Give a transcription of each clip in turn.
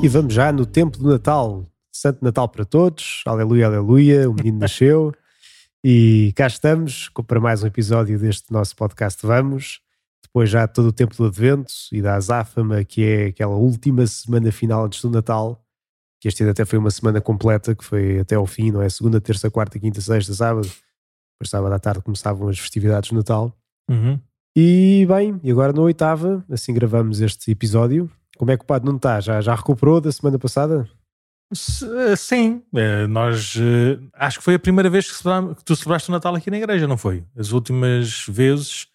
E vamos já no tempo do Natal. Santo Natal para todos. Aleluia, aleluia. O menino nasceu. E cá estamos para mais um episódio deste nosso podcast Vamos. Depois já todo o tempo do Advento e da Azáfama, que é aquela última semana final antes do Natal, que este ano até foi uma semana completa, que foi até ao fim, não é? Segunda, terça, quarta, quinta, sexta, sábado. Depois sábado à tarde começavam as festividades de Natal. Uhum. E bem, e agora na oitava, assim gravamos este episódio. Como é que o Padre não está? Já, já recuperou da semana passada? S- Sim, eh, nós eh, acho que foi a primeira vez que, tu celebraste o Natal aqui na igreja, não foi? As últimas vezes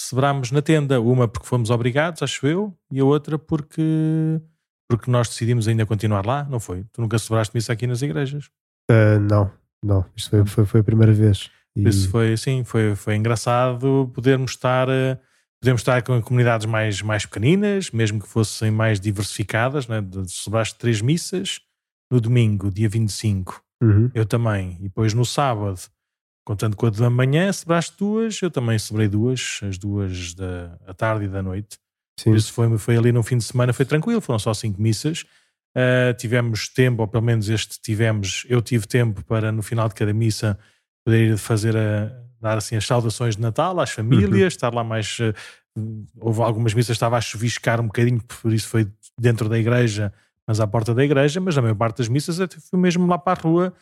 celebrámos na tenda, uma porque fomos obrigados, acho eu, e a outra porque, porque nós decidimos ainda continuar lá, não foi? Tu nunca celebraste isso aqui nas igrejas. Ah, não, não. Isto foi, foi, foi a primeira vez. E- isso foi assim, foi, foi engraçado podermos estar, eh, podermos estar com comunidades mais, mais pequeninas, mesmo que fossem mais diversificadas, né? De- celebraste três missas no domingo, dia 25. Uhum. Eu também. E depois no sábado, contando com a da manhã, celebraste duas. Eu também celebrei duas, as duas da à tarde e da noite. Sim. Por isso foi, foi ali no fim de semana, foi tranquilo, foram só cinco missas. Ah, tivemos tempo, ou pelo menos este tivemos, eu tive tempo para no final de cada missa poder ir fazer a, dar assim as saudações de Natal às famílias, estar lá mais. ah, houve algumas missas que estava a chuviscar um bocadinho, por isso foi dentro da igreja, mas à porta da igreja, mas na maior parte das missas até fui mesmo lá para a rua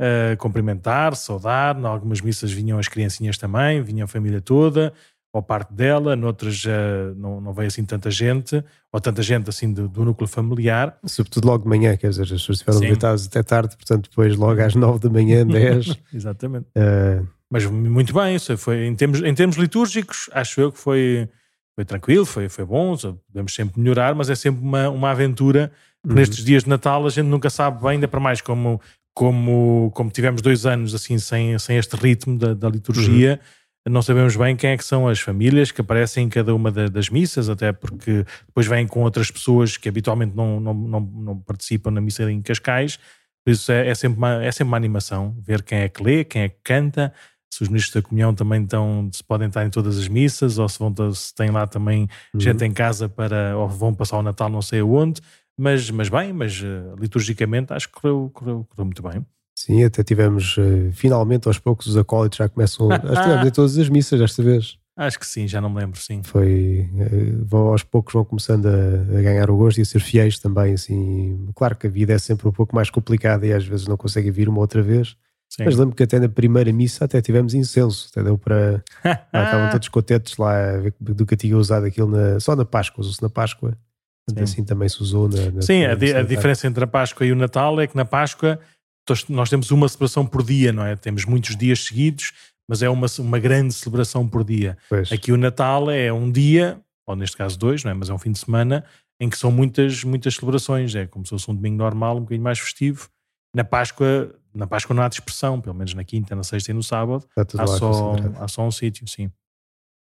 uh, cumprimentar, saudar. Em algumas missas vinham as criancinhas também, vinha a família toda, ou parte dela, noutras uh, não, não veio assim tanta gente, ou tanta gente assim do, do núcleo familiar. Sobretudo logo de manhã, quer dizer, as pessoas estiveram deitadas até tarde, portanto, depois logo às nove da manhã, dez. Exatamente. ah, Mas muito bem, foi, em, termos, em termos litúrgicos, acho eu que foi, foi tranquilo, foi, foi bom, podemos sempre melhorar, mas é sempre uma, uma aventura. uhum. Nestes dias de Natal a gente nunca sabe bem, ainda para mais como, como, como tivemos dois anos assim sem, sem este ritmo da, da liturgia, não sabemos bem quem é que são as famílias que aparecem em cada uma da- das missas, até porque depois vêm com outras pessoas que habitualmente não, não, não, não participam na missa em Cascais, por isso é, é, sempre uma, é sempre uma animação ver quem é que lê, quem é que canta, se os ministros da comunhão também estão, se podem estar em todas as missas, ou se, vão, se tem lá também uhum. gente em casa para, ou vão passar o Natal não sei aonde, mas, mas bem, mas eh, liturgicamente acho que correu, correu, correu muito bem. Sim, até tivemos eh, finalmente aos poucos os acólitos já começam. Acho que tivemos em todas as missas desta vez. Acho que sim, já não me lembro, sim. Foi. eh, vão aos poucos vão começando a, a ganhar o gosto e a ser fiéis também. Assim, claro que a vida é sempre um pouco mais complicada e às vezes não conseguem vir uma outra vez. Sim. Mas lembro que até na primeira missa até tivemos incenso, até deu para. Lá estavam todos contentes lá do que eu tinha usado aquilo na, só na Páscoa, usou-se na Páscoa. Sim. assim também se usou na. na Sim, a, di- a diferença entre a Páscoa e o Natal é que na Páscoa nós temos uma celebração por dia, não é? Temos muitos dias seguidos, mas é uma, uma grande celebração por dia. Pois. Aqui o Natal é um dia, ou neste caso dois, não é? Mas é um fim de semana em que são muitas, muitas celebrações. É como se fosse um domingo normal, um bocadinho mais festivo. Na Páscoa, na Páscoa não há dispersão, pelo menos na quinta, na sexta e no sábado. Há só, há só um sítio, sim.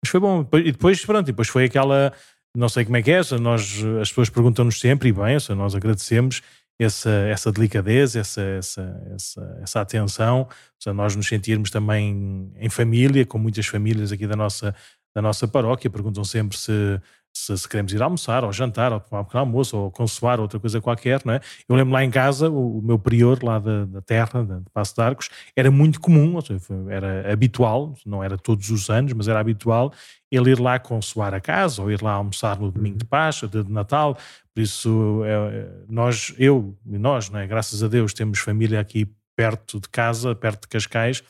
Mas foi bom. E depois, pronto, depois foi aquela. Não sei como é que é, nós, as pessoas perguntam-nos sempre, e bem, nós agradecemos essa, essa delicadeza, essa, essa, essa, essa atenção, nós nos sentirmos também em família, com muitas famílias aqui da nossa, da nossa paróquia, perguntam sempre se, se, se queremos ir almoçar, ou jantar, ou tomar um almoço, ou consoar, outra coisa qualquer, não é? Eu lembro lá em casa, o, o meu prior lá da, da terra, da- de Passo de Arcos, era muito comum, ou seja, era habitual, não era todos os anos, mas era habitual ele ir lá consoar a casa ou ir lá almoçar no domingo de Páscoa, de de Natal. Por isso, é, é, nós, eu e nós, não é? graças a Deus, temos família aqui perto de casa, perto de Cascais,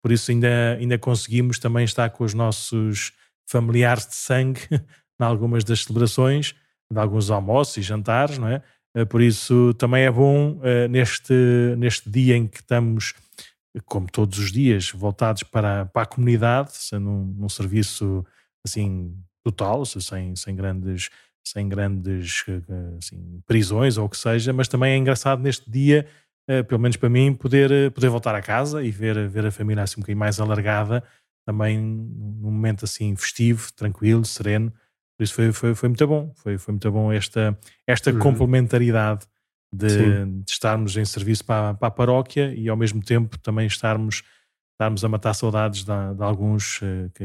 por isso ainda, ainda conseguimos também estar com os nossos familiares de sangue em algumas das celebrações, de alguns almoços e jantares, não é? Eh, Por isso também é bom eh, neste, neste dia em que estamos, como todos os dias, voltados para, para a comunidade, sendo um, um serviço assim total, sem, sem grandes sem grandes eh, assim, prisões ou o que seja, mas também é engraçado neste dia, pelo menos para mim, poder, poder voltar a casa e ver, ver a família assim um bocadinho mais alargada, também num momento assim festivo, tranquilo, sereno. Por isso foi, foi, foi muito bom, foi, foi muito bom esta, esta Uhum. complementaridade de, de estarmos em serviço para, para a paróquia e ao mesmo tempo também estarmos, estarmos a matar saudades de, de alguns eh, que,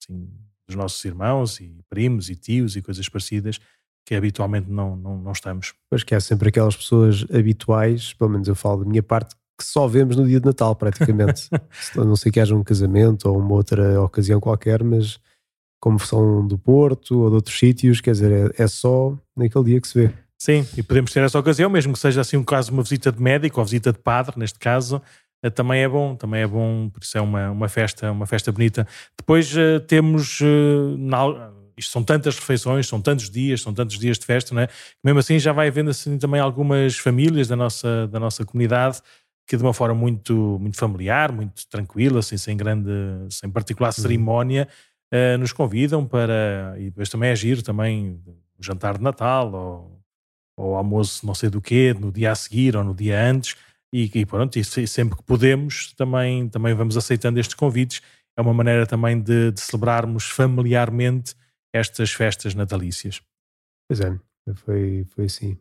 assim, dos nossos irmãos e primos e tios e coisas parecidas. que habitualmente não, não, não estamos. Pois que há sempre aquelas pessoas habituais, pelo menos eu falo da minha parte, que só vemos no dia de Natal, praticamente. a não sei que haja um casamento ou uma outra ocasião qualquer, mas como são do Porto ou de outros sítios, quer dizer, é, é só naquele dia que se vê. Sim, e podemos ter essa ocasião, mesmo que seja assim um caso, uma visita de médico ou visita de padre, neste caso, eh, também é bom, também é bom, por isso é uma, uma festa, uma festa bonita. Depois uh, temos uh, na, isto são tantas refeições, são tantos dias, são tantos dias de festa, não é? Mesmo assim já vai havendo assim também algumas famílias da nossa, da nossa comunidade que de uma forma muito, muito familiar, muito tranquila, assim, sem grande, sem particular uhum. Uh, nos convidam para, e depois também é giro também jantar de Natal ou, ou almoço não sei do quê, no dia a seguir ou no dia antes, e, e pronto, e sempre que podemos também, também vamos aceitando estes convites, é uma maneira também de, de celebrarmos familiarmente estas festas natalícias. Pois é, foi, foi assim.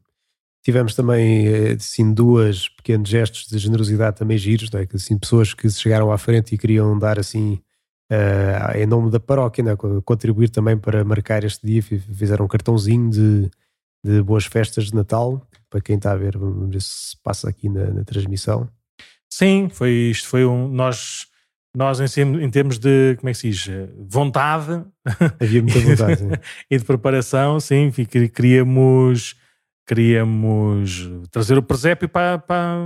Tivemos também assim, duas pequenos gestos de generosidade também giros, é? que, assim, pessoas que chegaram à frente e queriam dar assim uh, em nome da paróquia, é? contribuir também para marcar este dia, fizeram um cartãozinho de, de boas festas de Natal, para quem está a ver, vamos ver se passa aqui na, na transmissão. Sim, foi isto, foi um. Nós nós em, em, termos de, como é que se diz, vontade. Havia muita vontade. e de preparação, sim, queríamos, queríamos trazer o presépio para, para,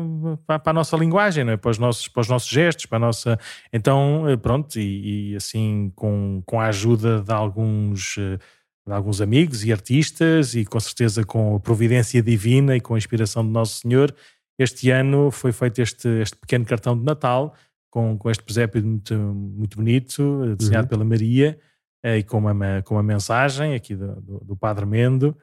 para, a nossa linguagem, não é? para, os nossos, para os nossos gestos, para a nossa... Então, eh, pronto, e, e assim, com, com a ajuda de alguns... De alguns amigos e artistas, e com certeza com a providência divina e com a inspiração de Nosso Senhor, este ano foi feito este, este pequeno cartão de Natal, com, com este presépio muito, muito bonito, desenhado uhum. pela Maria, e com uma, com uma mensagem aqui do, do, do Padre Mendo,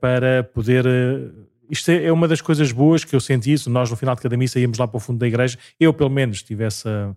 para poder. Uh, isto é, é, uma das coisas boas que eu senti isso. Nós, no final de cada missa, íamos lá para o fundo da igreja. Eu, pelo menos, tive essa,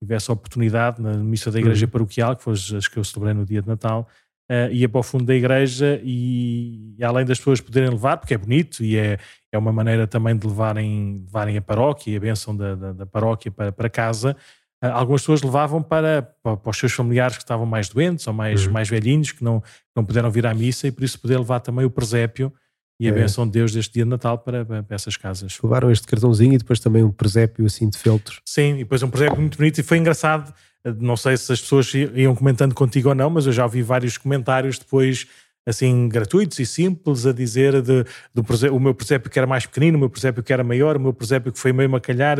tive essa oportunidade na missa da igreja uhum. paroquial, que foi as que eu celebrei no dia de Natal, uh, ia para o fundo da igreja e, e, além das pessoas poderem levar, porque é bonito e é, é uma maneira também de levarem, levarem a paróquia e a bênção da, da, da paróquia para, para casa, algumas pessoas levavam para, para, para, os seus familiares que estavam mais doentes ou mais, uhum. mais velhinhos, que não, não puderam vir à missa e por isso poder levar também o presépio e a é. bênção de Deus deste dia de Natal para, para, essas casas. Levaram este cartãozinho e depois também um presépio assim de feltros. Sim, e depois um presépio muito bonito e foi engraçado não sei se as pessoas iam comentando contigo ou não, mas eu já ouvi vários comentários depois assim gratuitos e simples a dizer de, do o meu presépio que era mais pequenino, o meu presépio que era maior, o meu presépio que foi meio macalhar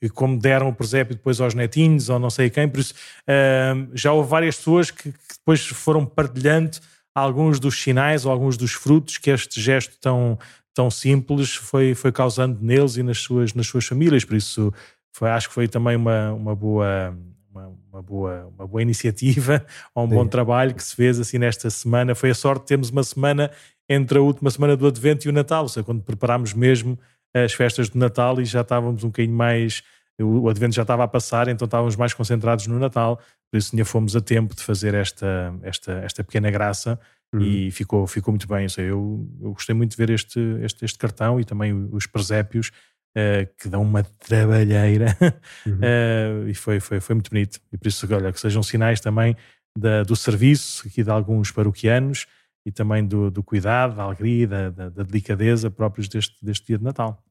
e como deram o presépio depois aos netinhos ou não sei quem, por isso uh, já houve várias pessoas que, que, depois foram partilhando alguns dos sinais ou alguns dos frutos que este gesto tão, tão simples foi, foi causando neles e nas suas, nas suas famílias, por isso foi, acho que foi também uma, uma boa uma, uma, boa, uma boa iniciativa ou um Sim. bom trabalho que se fez assim nesta semana. Foi a sorte de termos uma semana entre a última semana do Advento e o Natal, ou seja, quando preparámos mesmo as festas do Natal e já estávamos um bocadinho mais. O Advento já estava a passar, então estávamos mais concentrados no Natal, por isso ainda fomos a tempo de fazer esta, esta, esta pequena graça uhum. e ficou, ficou muito bem. Seja, eu, eu gostei muito de ver este, este, este cartão e também os presépios Uh, que dão uma trabalheira uhum. uh, e foi, foi, foi muito bonito. E por isso, olha, que sejam sinais também da, do serviço aqui de alguns paroquianos e também do, do cuidado, da alegria, da, da, da, delicadeza próprios deste, deste dia de Natal.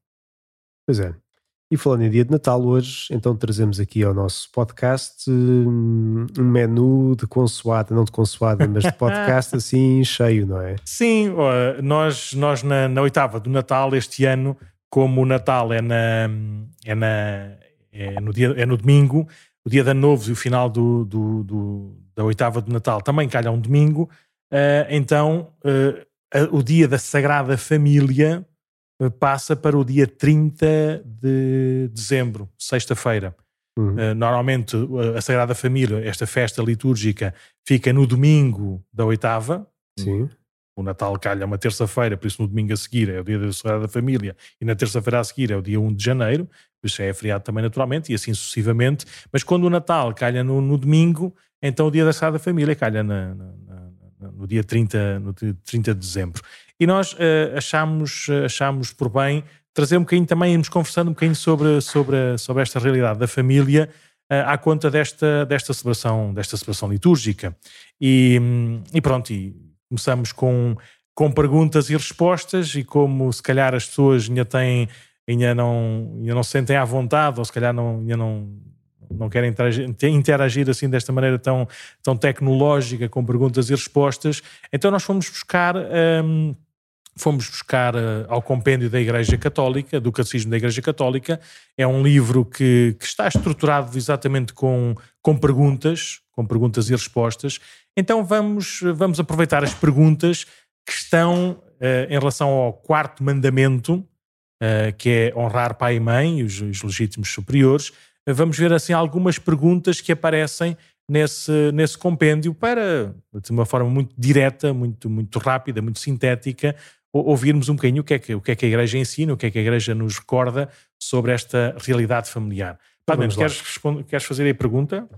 Pois é. E falando em dia de Natal, hoje então trazemos aqui ao nosso podcast hum, um menu de consoada, não de consoada, mas de podcast assim cheio, não é? Sim, nós, nós na, na oitava do Natal este ano como o Natal é, na, é, na, é, no, dia, é no domingo, o dia de Ano Novo e o final do, do, do, da oitava do Natal também calha um domingo, uh, então uh, o dia da Sagrada Família uh, passa para o dia 30 de dezembro, sexta-feira. Uhum. normalmente a Sagrada Família, esta festa litúrgica, fica no domingo da oitava. Sim o Natal calha uma terça-feira, por isso no domingo a seguir é o dia da Sagrada Família e na terça-feira a seguir é o dia 1 de janeiro, por isso é feriado também naturalmente e assim sucessivamente. Mas quando o Natal calha no, no domingo, então o dia da Sagrada Família calha na, na, na, no, dia 30, no dia 30 de dezembro. E nós uh, achamos, uh, achamos por bem trazer um bocadinho também, irmos conversando um bocadinho sobre, sobre, sobre esta realidade da família uh, à conta desta, desta, celebração, desta celebração litúrgica. E, e pronto, e Começamos com, com perguntas e respostas, e como se calhar as pessoas ainda têm, ainda não, ainda não se sentem à vontade, ou se calhar não, ainda não, não querem interagir, interagir, assim desta maneira tão, tão tecnológica, com perguntas e respostas, então nós fomos buscar. Um, fomos buscar uh, ao compêndio da Igreja Católica, do Catecismo da Igreja Católica. É um livro que, que está estruturado exatamente com, com perguntas, com perguntas e respostas. Então vamos, vamos aproveitar as perguntas que estão uh, em relação ao quarto mandamento, uh, que é honrar pai e mãe, os, os legítimos superiores. vamos ver assim algumas perguntas que aparecem nesse, nesse compêndio para, de uma forma muito direta, muito, muito rápida, muito sintética, ouvirmos um bocadinho o que, é que, o que é que a Igreja ensina, o que é que a Igreja nos recorda sobre esta realidade familiar. Padre Nuno, queres, queres fazer a pergunta?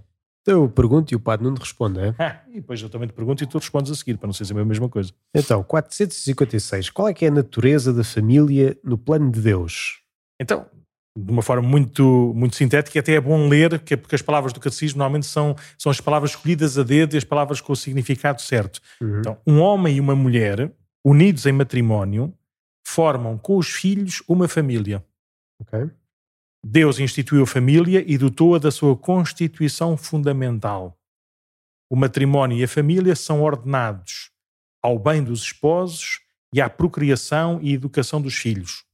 Eu pergunto e o Padre Nuno responde, é? Ah, e depois eu também te pergunto e tu respondes a seguir, para não ser sempre a mesma coisa. Então, 456. Qual é que é a natureza da família no plano de Deus? Então, de uma forma muito, muito sintética, até é bom ler, porque as palavras do catecismo normalmente são, são as palavras escolhidas a dedo e as palavras com o significado certo. Uhum. Então, um homem e uma mulher unidos em matrimónio, formam com os filhos uma família. Okay. Deus instituiu a família e dotou-a da sua constituição fundamental. O matrimónio e a família são ordenados ao bem dos esposos e à procriação e educação dos filhos.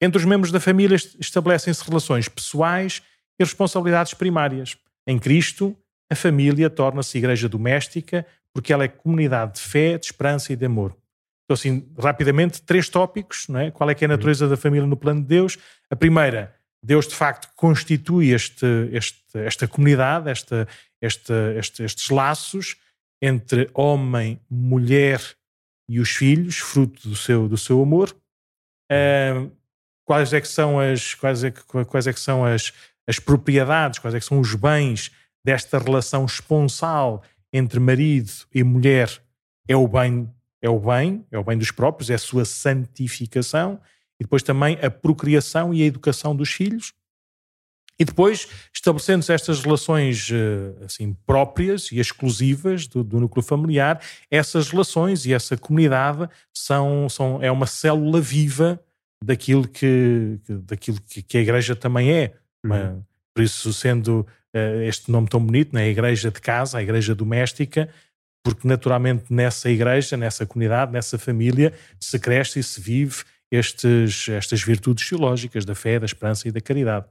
Entre os membros da família estabelecem-se relações pessoais e responsabilidades primárias. Em Cristo, a família torna-se igreja doméstica porque ela é comunidade de fé, de esperança e de amor. Então, assim, rapidamente, três tópicos, não é? Qual é que é a uhum. natureza da família no plano de Deus? A primeira, Deus de facto constitui este, este, esta comunidade, esta, esta, este, estes laços entre homem, mulher e os filhos, fruto do seu, do seu amor. Uh, quais é que são as quais é que, quais é que são as, as propriedades, quais é que são os bens desta relação esponsal entre marido e mulher é o bem, é o bem, é o bem dos próprios, é a sua santificação, e depois também a procriação e a educação dos filhos. E depois, estabelecendo-se estas relações eh, assim próprias e exclusivas do, do, núcleo familiar, essas relações e essa comunidade são, são é uma célula viva daquilo que, daquilo que, a Igreja também é. Uhum. Por isso, sendo uh, este nome tão bonito, né? a Igreja de Casa, a Igreja Doméstica, porque naturalmente nessa igreja, nessa comunidade, nessa família, se cresce e se vive estes, estas virtudes teológicas da fé, da esperança e da caridade.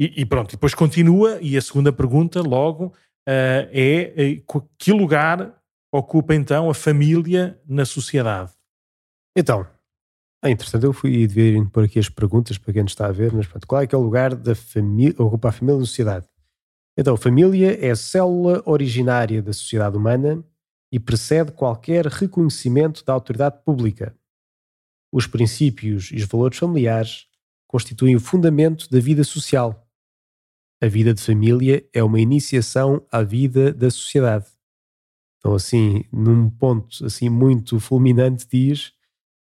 E, e pronto, depois continua, e a segunda pergunta, logo, uh, é uh, que lugar ocupa então a família na sociedade? Então, é interessante, eu fui e devia ir por aqui as perguntas para quem nos está a ver, mas pronto, qual é que é o lugar da família, ocupa a família na sociedade? Então, família é a célula originária da sociedade humana e precede qualquer reconhecimento da autoridade pública. Os princípios e os valores familiares constituem o fundamento da vida social. A vida de família é uma iniciação à vida da sociedade. Então, assim, num ponto assim muito fulminante, diz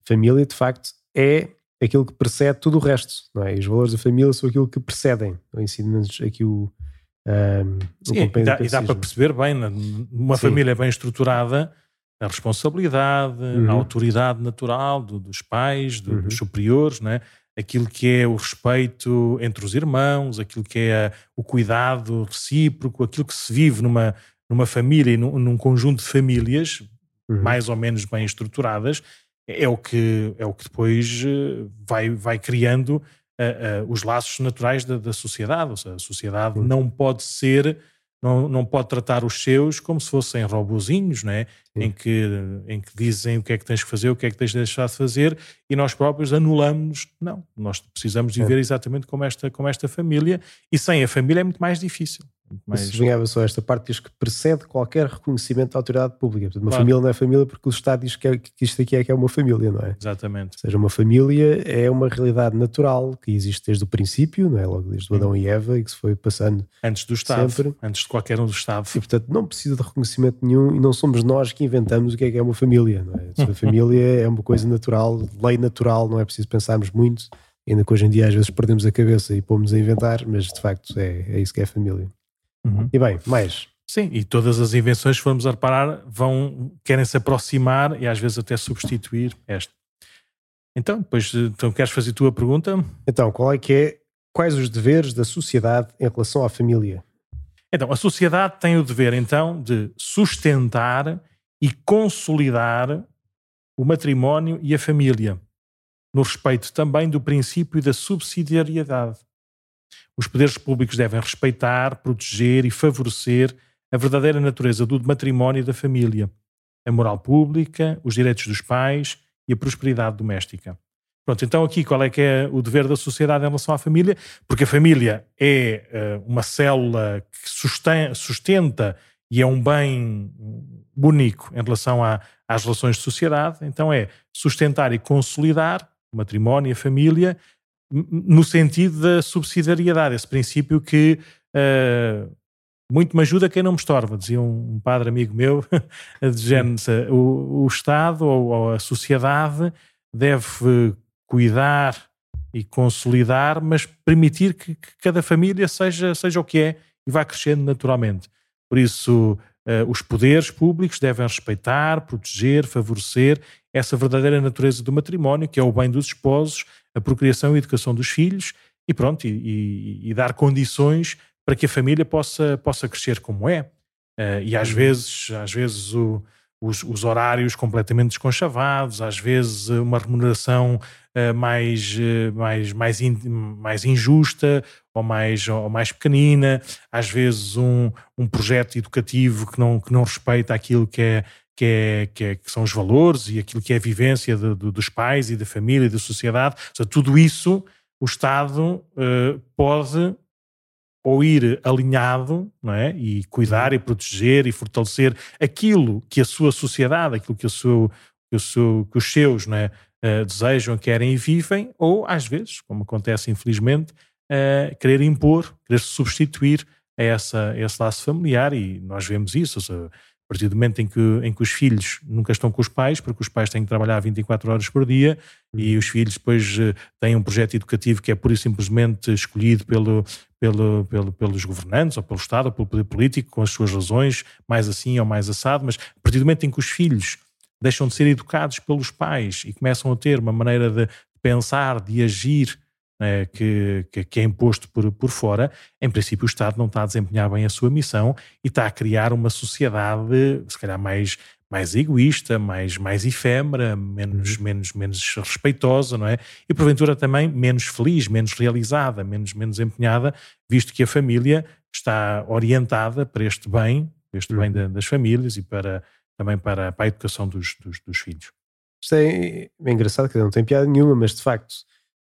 família, de facto, é aquilo que precede tudo o resto, não é? E os valores da família são aquilo que precedem. Então, ensina-nos aqui o, um, Sim, e dá, e dá, para perceber bem, uma Sim. família bem estruturada, a responsabilidade, uhum. a autoridade natural do, dos pais, do, uhum. dos superiores, né? aquilo que é o respeito entre os irmãos, aquilo que é o cuidado recíproco, aquilo que se vive numa, numa família e num, num conjunto de famílias uhum. mais ou menos bem estruturadas, é o que, é o que depois eh, vai, vai criando uh, uh, os laços naturais da, da, sociedade. Ou seja, a sociedade não pode ser, não, não pode tratar os seus como se fossem robozinhos, né? em, que, em que dizem o que é que tens que fazer, o que é que tens de deixar de fazer, e nós próprios anulamos. Não, nós precisamos viver exatamente como esta, como esta família, e sem a família é muito mais difícil. Mas sublinhava só esta parte, diz que precede qualquer reconhecimento da autoridade pública. Portanto, uma claro. família não é família porque o Estado diz que, é, que isto aqui é que é uma família, não é? Exatamente. Ou seja, uma família é uma realidade natural que existe desde o princípio, não é? Logo desde o Adão e Eva e que se foi passando antes do Estado, sempre. antes de qualquer um do Estado. E portanto não precisa de reconhecimento nenhum e não somos nós que inventamos o que é que é uma família, não é? A família é uma coisa natural, lei natural, não é preciso pensarmos muito. Ainda que hoje em dia às vezes perdemos a cabeça e pomos a inventar, mas de facto é, é isso que é a família. Uhum. E bem, mais. Sim, e todas as invenções, se formos a reparar, vão, querem se aproximar e às vezes até substituir esta. Então, depois, então queres fazer a tua pergunta? Então, qual é que é, quais os deveres da sociedade em relação à família? Então, a sociedade tem o dever, então, de sustentar e consolidar o matrimónio e a família, no respeito também do princípio da subsidiariedade. Os poderes públicos devem respeitar, proteger e favorecer a verdadeira natureza do matrimónio e da família, a moral pública, os direitos dos pais e a prosperidade doméstica. Pronto, então aqui qual é que é o dever da sociedade em relação à família? Porque a família é uh, uma célula que sustenta, sustenta, e é um bem único em relação a, às relações de sociedade, então é sustentar e consolidar o matrimónio e a família no sentido da subsidiariedade, esse princípio que uh, muito me ajuda quem não me estorva, dizia um padre amigo meu, dizendo o, o Estado ou, ou a sociedade deve cuidar e consolidar, mas permitir que, que, cada família seja, seja o que é e vá crescendo naturalmente. Por isso, uh, os poderes públicos devem respeitar, proteger, favorecer essa verdadeira natureza do matrimónio, que é o bem dos esposos, a procriação e educação dos filhos, e pronto, e, e, e dar condições para que a família possa, possa crescer como é. Uh, e às uhum. vezes, às vezes o, os, os, horários completamente desconchavados, às vezes uma remuneração uh, mais, uh, mais, mais, in, mais injusta ou mais, ou mais pequenina, às vezes um, um projeto educativo que não, que não respeita aquilo que é, que, é, que, é, que, são os valores e aquilo que é a vivência de, de, dos pais e da família e da sociedade. Ou seja, tudo isso o Estado uh, pode ou ir alinhado não é? e cuidar e proteger e fortalecer aquilo que a sua sociedade, aquilo que, o seu, que, o seu, que os seus não é? Uh, desejam, querem e vivem, ou às vezes, como acontece infelizmente, uh, querer impor, querer substituir a, essa, a esse laço familiar e nós vemos isso, seja, a partir do momento em que, em que os filhos nunca estão com os pais, porque os pais têm que trabalhar 24 horas por dia e uhum. os filhos depois eh, têm um projeto educativo que é pura e simplesmente escolhido pelo, pelo, pelo, pelos governantes ou pelo Estado ou pelo poder político com as suas razões, mais assim ou mais assado, mas a partir do momento em que os filhos deixam de ser educados pelos pais e começam a ter uma maneira de pensar, de agir que, que, que, é imposto por, por fora, em princípio o Estado não está a desempenhar bem a sua missão e está a criar uma sociedade, se calhar mais, mais egoísta, mais, mais efêmera, menos, uhum. menos, menos respeitosa, não é? E porventura também menos feliz, menos realizada, menos, menos empenhada, visto que a família está orientada para este bem, este bem uhum. das famílias e para, também para, para a educação dos, dos, dos filhos. Isto é, é engraçado, que não tem piada nenhuma, mas de facto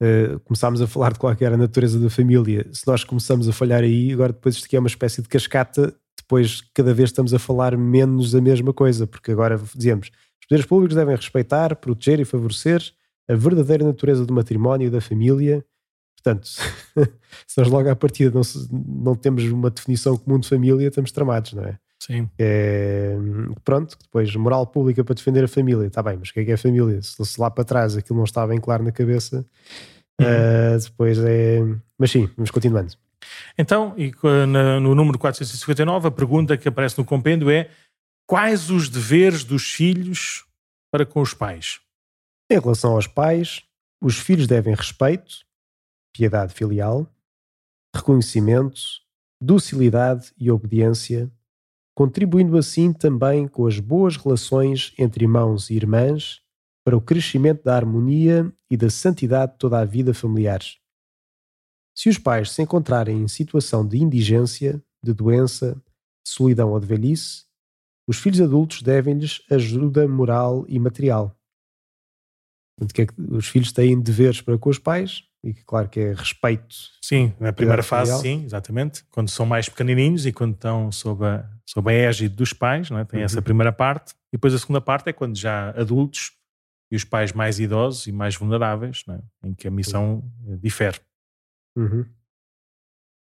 uh, começámos a falar de qual era a natureza da família, se nós começamos a falhar aí, agora depois isto aqui é uma espécie de cascata, depois cada vez estamos a falar menos a mesma coisa, porque agora dizemos os poderes públicos devem respeitar, proteger e favorecer a verdadeira natureza do matrimónio e da família. Portanto, se nós logo à partida não, não temos uma definição comum de família, estamos tramados, não é? Sim. É, pronto, depois moral pública para defender a família, está bem, mas o que é que é família? Se, se lá para trás aquilo não está bem claro na cabeça, uhum. uh, depois é. Mas sim, vamos continuando. Então, e no número 459, a pergunta que aparece no compêndio é: quais os deveres dos filhos para com os pais? Em relação aos pais, os filhos devem respeito, piedade filial, reconhecimento, docilidade e obediência contribuindo assim também com as boas relações entre irmãos e irmãs para o crescimento da harmonia e da santidade de toda a vida familiar. Se os pais se encontrarem em situação de indigência, de doença, de solidão ou de velhice, os filhos adultos devem-lhes ajuda moral e material. Portanto, que é que os filhos têm deveres para com os pais, e que claro que é respeito. Sim, na primeira fase, sim, exatamente. Quando são mais pequenininhos e quando estão sob a, sob a égide dos pais, é? tem uhum. essa primeira parte. E depois a segunda parte é quando já adultos e os pais mais idosos e mais vulneráveis, é? em que a missão uhum. difere. Uhum.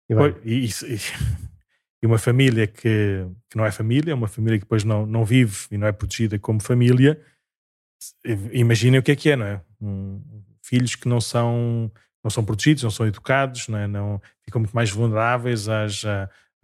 E, e, e, e, uma família que, que não é família, uma família que depois não, não vive e não é protegida como família, imaginem o que é que é, não é? Um, filhos que não são não são protegidos, não são educados, não, é? não ficam muito mais vulneráveis às,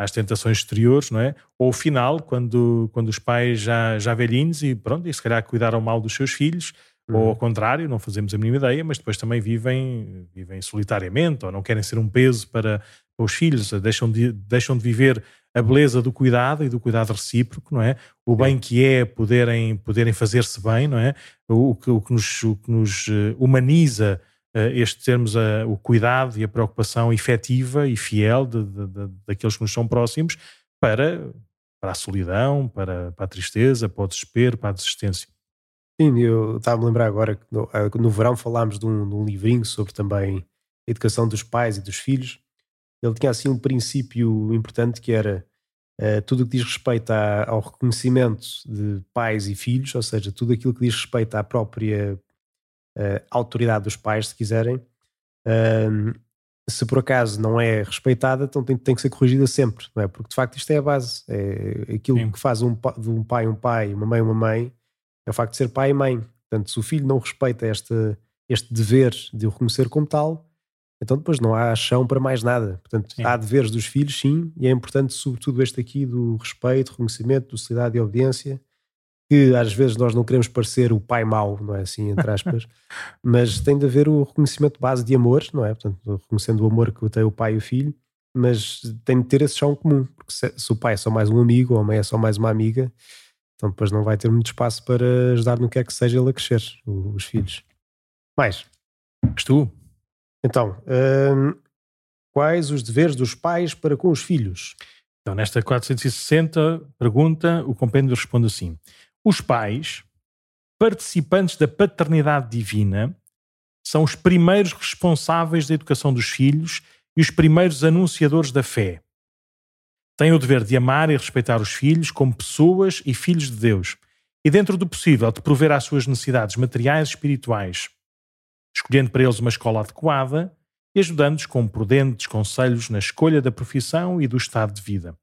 às tentações exteriores, não é? Ou o final, quando, quando os pais já, já velhinhos e pronto, e se calhar cuidaram mal dos seus filhos, uhum. ou ao contrário, não fazemos a mínima ideia, mas depois também vivem, vivem solitariamente, ou não querem ser um peso para, para os filhos, deixam de, deixam de viver a beleza do cuidado e do cuidado recíproco, não é? O bem que é poderem, poderem fazer-se bem, não é? O, que, o, que, nos, o que nos eh, humaniza este termos uh, o cuidado e a preocupação efetiva e fiel de, de, de, daqueles que nos são próximos para, para a solidão, para, para a tristeza, para o desespero, para a desistência. Sim, eu estava a lembrar agora que no, no verão falámos de um, de um livrinho sobre também a educação dos pais e dos filhos ele tinha assim um princípio importante que era uh, tudo o que diz respeito à, ao reconhecimento de pais e filhos, ou seja, tudo aquilo que diz respeito à própria uh, autoridade dos pais, se quiserem, uh, se por acaso não é respeitada, então tem, tem, que ser corrigida sempre, não é? Porque de facto isto é a base. É aquilo Sim. que faz um, de um pai um pai, uma mãe uma mãe, é o facto de ser pai e mãe. Portanto, se o filho não respeita este, este dever de o reconhecer como tal, então depois não há chão para mais nada. Portanto, sim. há deveres dos filhos, sim, e é importante, sobretudo, este aqui do respeito, reconhecimento, docilidade e obediência, que às vezes nós não queremos parecer o pai mau, não é assim, entre aspas, mas tem de haver o reconhecimento base de amor, não é? Portanto, reconhecendo o amor que tem o pai e o filho, mas tem de ter esse chão comum, porque se, se o pai é só mais um amigo ou a mãe é só mais uma amiga, então depois não vai ter muito espaço para ajudar no que é que seja ele a crescer, os filhos. Mais. És tu? Então, hum, quais os deveres dos pais para com os filhos? Então, nesta 460 pergunta, o compêndio responde assim: Os pais, participantes da paternidade divina, são os primeiros responsáveis da educação dos filhos e os primeiros anunciadores da fé. Têm o dever de amar e respeitar os filhos como pessoas e filhos de Deus, e dentro do possível de prover às suas necessidades materiais e espirituais escolhendo para eles uma escola adequada e ajudando-os com prudentes conselhos na escolha da profissão e do estado de vida.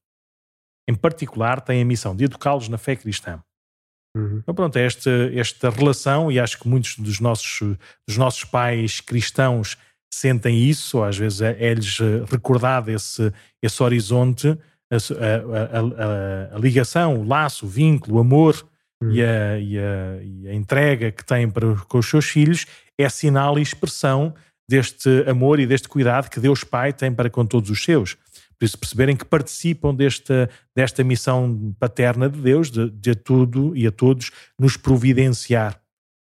Em particular, tem a missão de educá-los na fé cristã. Uhum. Então, pronto, é esta, esta relação, e acho que muitos dos nossos, dos nossos pais cristãos sentem isso, ou às vezes é-lhes é recordado esse, esse horizonte, a, a, a, a, ligação, o laço, o vínculo, o amor uhum. e, a, e, e, a, entrega que têm para, com os seus filhos é sinal e expressão deste amor e deste cuidado que Deus Pai tem para com todos os seus. Por isso, perceberem que participam desta, desta missão paterna de Deus, de, de a tudo e a todos nos providenciar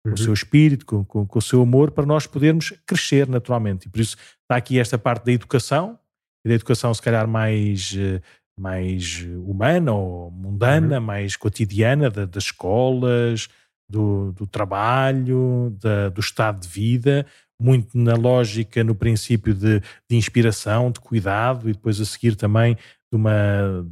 com uhum. o seu espírito, com, com, com, o seu amor, para nós podermos crescer naturalmente. E por isso está aqui esta parte da educação, e da educação se calhar mais, eh, mais humana ou mundana, uhum. mais cotidiana, da, das escolas, do, do trabalho, da, do estado de vida, muito na lógica, no princípio de, de, inspiração, de cuidado e depois a seguir também de uma,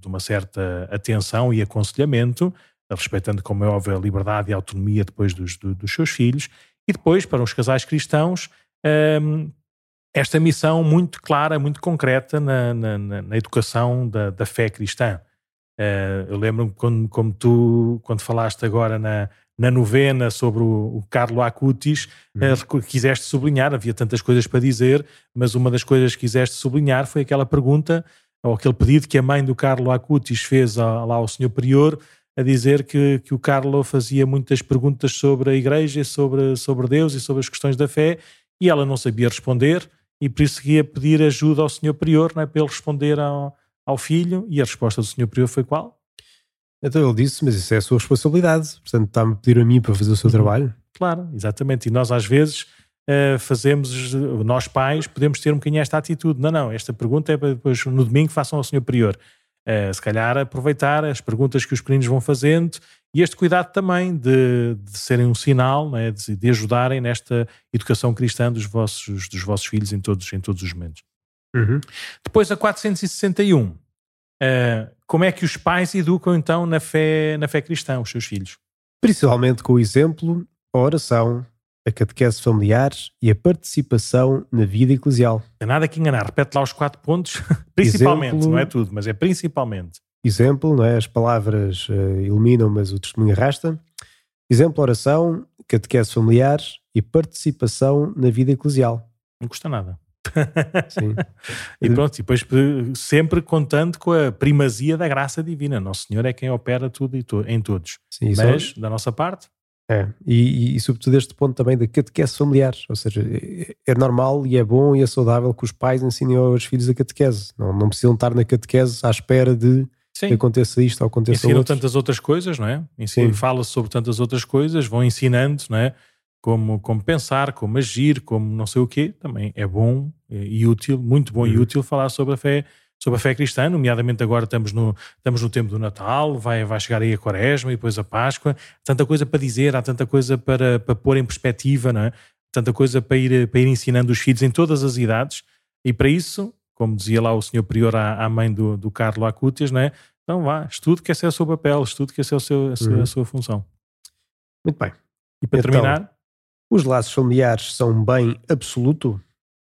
de uma certa atenção e aconselhamento, respeitando, como é óbvio, a liberdade e a autonomia depois dos, do, dos seus filhos. E depois, para os casais cristãos, hum, esta missão muito clara, muito concreta na, na, na educação da, da fé cristã. Uh, eu lembro-me quando, como tu, quando falaste agora na, na novena sobre o, o Carlo Acutis, uhum. uh, quiseste sublinhar, havia tantas coisas para dizer, mas uma das coisas que quiseste sublinhar foi aquela pergunta, ou aquele pedido que a mãe do Carlo Acutis fez a, lá ao senhor prior, a dizer que, que o Carlo fazia muitas perguntas sobre a igreja, sobre, sobre Deus e sobre as questões da fé, e ela não sabia responder, e por isso ia pedir ajuda ao senhor prior, não é, para ele responder ao ao filho e a resposta do senhor prior foi qual? Então ele disse, mas isso é a sua responsabilidade, portanto está-me a pedir a mim para fazer o seu uhum. trabalho. Claro, exatamente. E nós às vezes uh, fazemos, nós pais, podemos ter um bocadinho esta atitude. Não, não, esta pergunta é para depois no domingo façam ao senhor prior. Uh, se calhar aproveitar as perguntas que os pequeninos vão fazendo e este cuidado também de, de serem um sinal, né, de, de, ajudarem nesta educação cristã dos vossos, dos vossos filhos em todos, em todos os momentos. Uhum. Depois a 461. Uh, eh, como é que os pais educam então na fé, na fé cristã os seus filhos? Principalmente com o exemplo, a oração, a catequese familiar e a participação na vida eclesial. Não tem nada que enganar, repete lá os quatro pontos, principalmente, exemplo, não é tudo, mas é principalmente. Exemplo, não é? As palavras uh, iluminam, mas o testemunho arrasta. Exemplo, oração, catequese familiar e participação na vida eclesial. Não custa nada. Sim. e pronto, e depois sempre contando com a primazia da graça divina. Nosso Senhor é quem opera tudo e to em todos. Sim, Mas, da nossa parte, é, e, e, e, sobretudo este ponto também da catequese familiar, ou seja, é, é, normal e é bom e é saudável que os pais ensinem aos filhos a catequese, não, não precisam estar na catequese à espera de Sim. que aconteça isto ou aconteça Ensinam tantas outras coisas, não é? Ensinam, fala sobre tantas outras coisas, vão ensinando, não é? Como, como pensar, como agir, como não sei o quê, também é bom e útil, muito bom uhum. e útil falar sobre a fé sobre a fé cristã, nomeadamente agora estamos no, estamos no tempo do Natal, vai, vai chegar aí a Quaresma e depois a Páscoa, tanta coisa para dizer, há tanta coisa para, para pôr em perspectiva, não é? tanta coisa para ir, para ir ensinando os filhos em todas as idades, e para isso, como dizia lá o senhor prior à, à mãe do, do Carlos Acútias, não é? Então vá, estude que esse é o seu papel, estude que esse é o seu, a, sua, uhum. a sua função. Muito bem. E para então, terminar... Os laços familiares são um bem absoluto?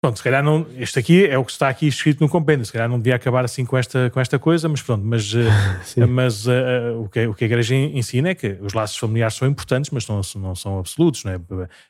Pronto, se calhar não. Este aqui é o que está aqui escrito no compêndio. Se calhar não devia acabar assim com esta, com esta coisa, mas pronto. Mas, eh, mas uh, o, que, o que a igreja ensina é que os laços familiares são importantes, mas não, não são absolutos. Não é?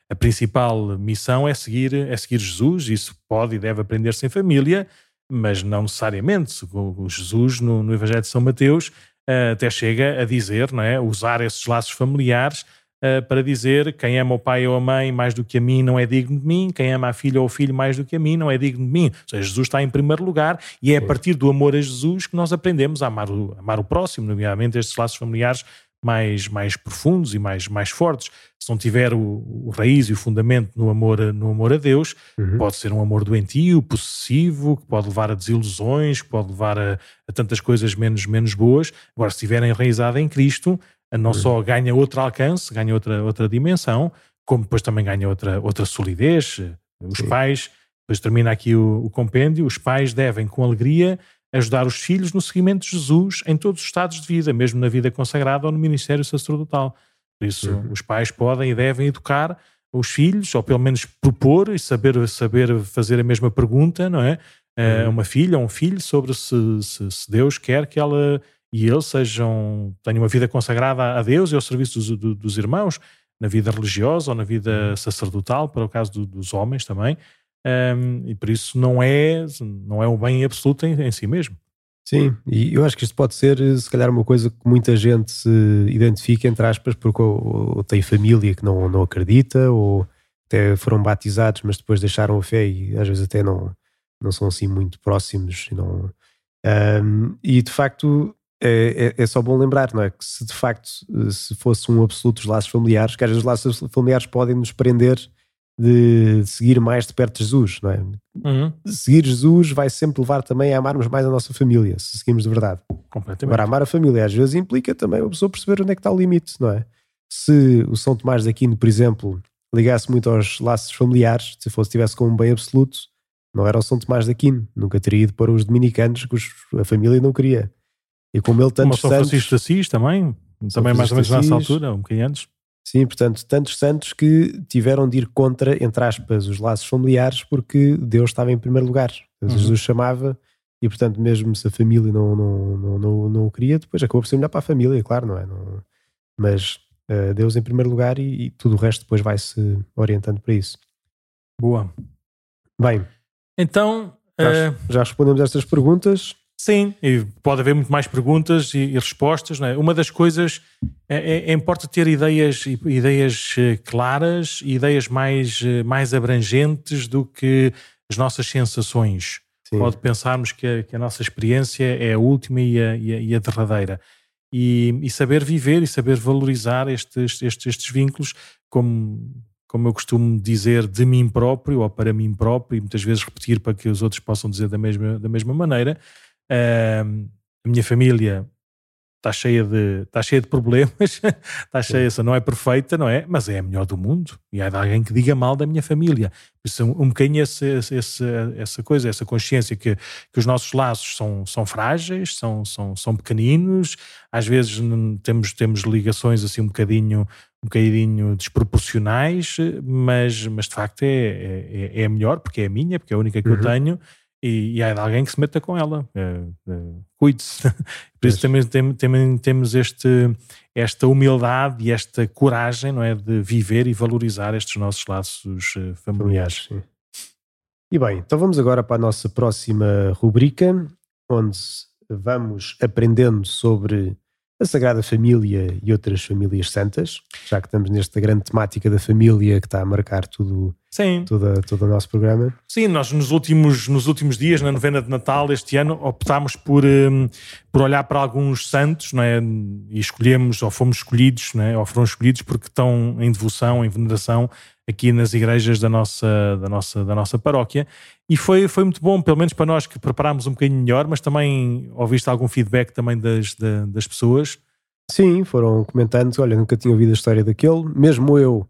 A principal missão é seguir, é seguir Jesus. Isso pode e deve aprender-se em família, mas não necessariamente. O Jesus, no, no Evangelho de São Mateus, uh, até chega a dizer, não é? usar esses laços familiares uh, para dizer quem ama o pai ou a mãe mais do que a mim não é digno de mim, quem ama a filha ou o filho mais do que a mim não é digno de mim. Ou seja, Jesus está em primeiro lugar e é a partir do amor a Jesus que nós aprendemos a amar o, amar o próximo, nomeadamente estes laços familiares mais, mais profundos e mais, mais fortes. Se não tiver o, o raiz e o fundamento no amor, no amor a Deus, uhum. pode ser um amor doentio, possessivo, que pode levar a desilusões, que pode levar a, a tantas coisas menos, menos boas. Agora, se estiver enraizado em Cristo, não só ganha outro alcance, ganha outra, outra dimensão, como depois também ganha outra, outra solidez. Os Sim. pais, depois termina aqui o, o, compêndio, os pais devem com alegria ajudar os filhos no seguimento de Jesus em todos os estados de vida, mesmo na vida consagrada ou no ministério sacerdotal. Por isso, uhum. os pais podem e devem educar os filhos, ou pelo menos propor e saber, saber fazer a mesma pergunta, não é? Uhum. uma filha ou um filho sobre se, se, se Deus quer que ela e eles sejam, tenham uma vida consagrada a Deus e ao serviço dos, dos irmãos, na vida religiosa ou na vida uhum. sacerdotal, para o caso do, dos homens também, um, e por isso não é, não é um bem absoluto em, em, si mesmo. Sim, e eu acho que isto pode ser, se calhar, uma coisa que muita gente se identifica, entre aspas, porque ou, ou tem família que não, não acredita, ou até foram batizados, mas depois deixaram a fé e às vezes até não, não são assim muito próximos. Não, um, e de facto, é, é, é, só bom lembrar, não é? Que se de facto se fosse um absoluto os laços familiares, que às vezes os laços familiares podem nos prender de seguir mais de perto de Jesus, não é? Uhum. Seguir Jesus vai sempre levar também a amarmos mais a nossa família, se seguimos de verdade. Completamente. Agora, amar a família às vezes implica também a pessoa perceber onde é que está o limite, não é? Se o São Tomás de Aquino, por exemplo, ligasse muito aos laços familiares, se fosse tivesse como um bem absoluto, não era o São Tomás de Aquino, nunca teria ido para os dominicanos que a família não queria. E como ele tantos como santos... Francisco de Assis também, também mais ou menos nessa altura, um bocadinho antes. Sim, portanto, tantos santos que tiveram de ir contra, entre aspas, os laços familiares porque Deus estava em primeiro lugar. Uhum. Jesus chamava e, portanto, mesmo se a família não, não, não, não, não o queria, depois acabou por ser melhor para a família, claro, não é? Não, mas uh, Deus em primeiro lugar e, e, tudo o resto depois vai-se orientando para isso. Boa. Bem. Então... Já, uh... já respondemos estas perguntas. Sim, e pode haver muito mais perguntas e, e respostas. É? Uma das coisas é, é, é, importa ter ideias, ideias eh, claras, ideias mais, eh, mais abrangentes do que as nossas sensações. Sim. Pode pensarmos que a, que a, nossa experiência é a última e a, e a, e a derradeira. E, e, saber viver e saber valorizar estes, estes, estes vínculos, como, como eu costumo dizer, de mim próprio ou para mim próprio, e muitas vezes repetir para que os outros possam dizer da mesma, da mesma maneira Uh, a minha família está cheia de, está cheia de problemas, está cheia, essa não é perfeita, não é? Mas é a melhor do mundo. E há alguém que diga mal da minha família. Por isso, um, um bocadinho esse, esse, essa coisa, essa consciência que, que os nossos laços são, são frágeis, são, são, são pequeninos, às vezes temos, temos ligações assim um bocadinho, um bocadinho desproporcionais, mas, mas de facto é, é, é a melhor, porque é a minha, porque é a única que uhum. eu tenho e, e há alguém que se meta com ela. Uh, Cuide-se. Por isso também, tem, também temos este, esta humildade e esta coragem não é, de viver e valorizar estes nossos laços uh, familiares. Sim. E bem, então vamos agora para a nossa próxima rubrica, onde vamos aprendendo sobre a Sagrada Família e outras famílias santas, já que estamos nesta grande temática da família que está a marcar tudo, Sim. Todo, todo o nosso programa. Sim, nós nos últimos, nos últimos dias, na novena de Natal este ano, optámos por, um, por olhar para alguns santos não é? e escolhemos, ou fomos escolhidos, não é? ou foram escolhidos porque estão em devoção, em veneração aqui nas igrejas da nossa, da nossa, da nossa paróquia. E foi, foi muito bom, pelo menos para nós que preparámos um bocadinho melhor, mas também ouviste algum feedback também das, das pessoas? Sim, foram comentando, olha, nunca tinha ouvido a história daquele, mesmo eu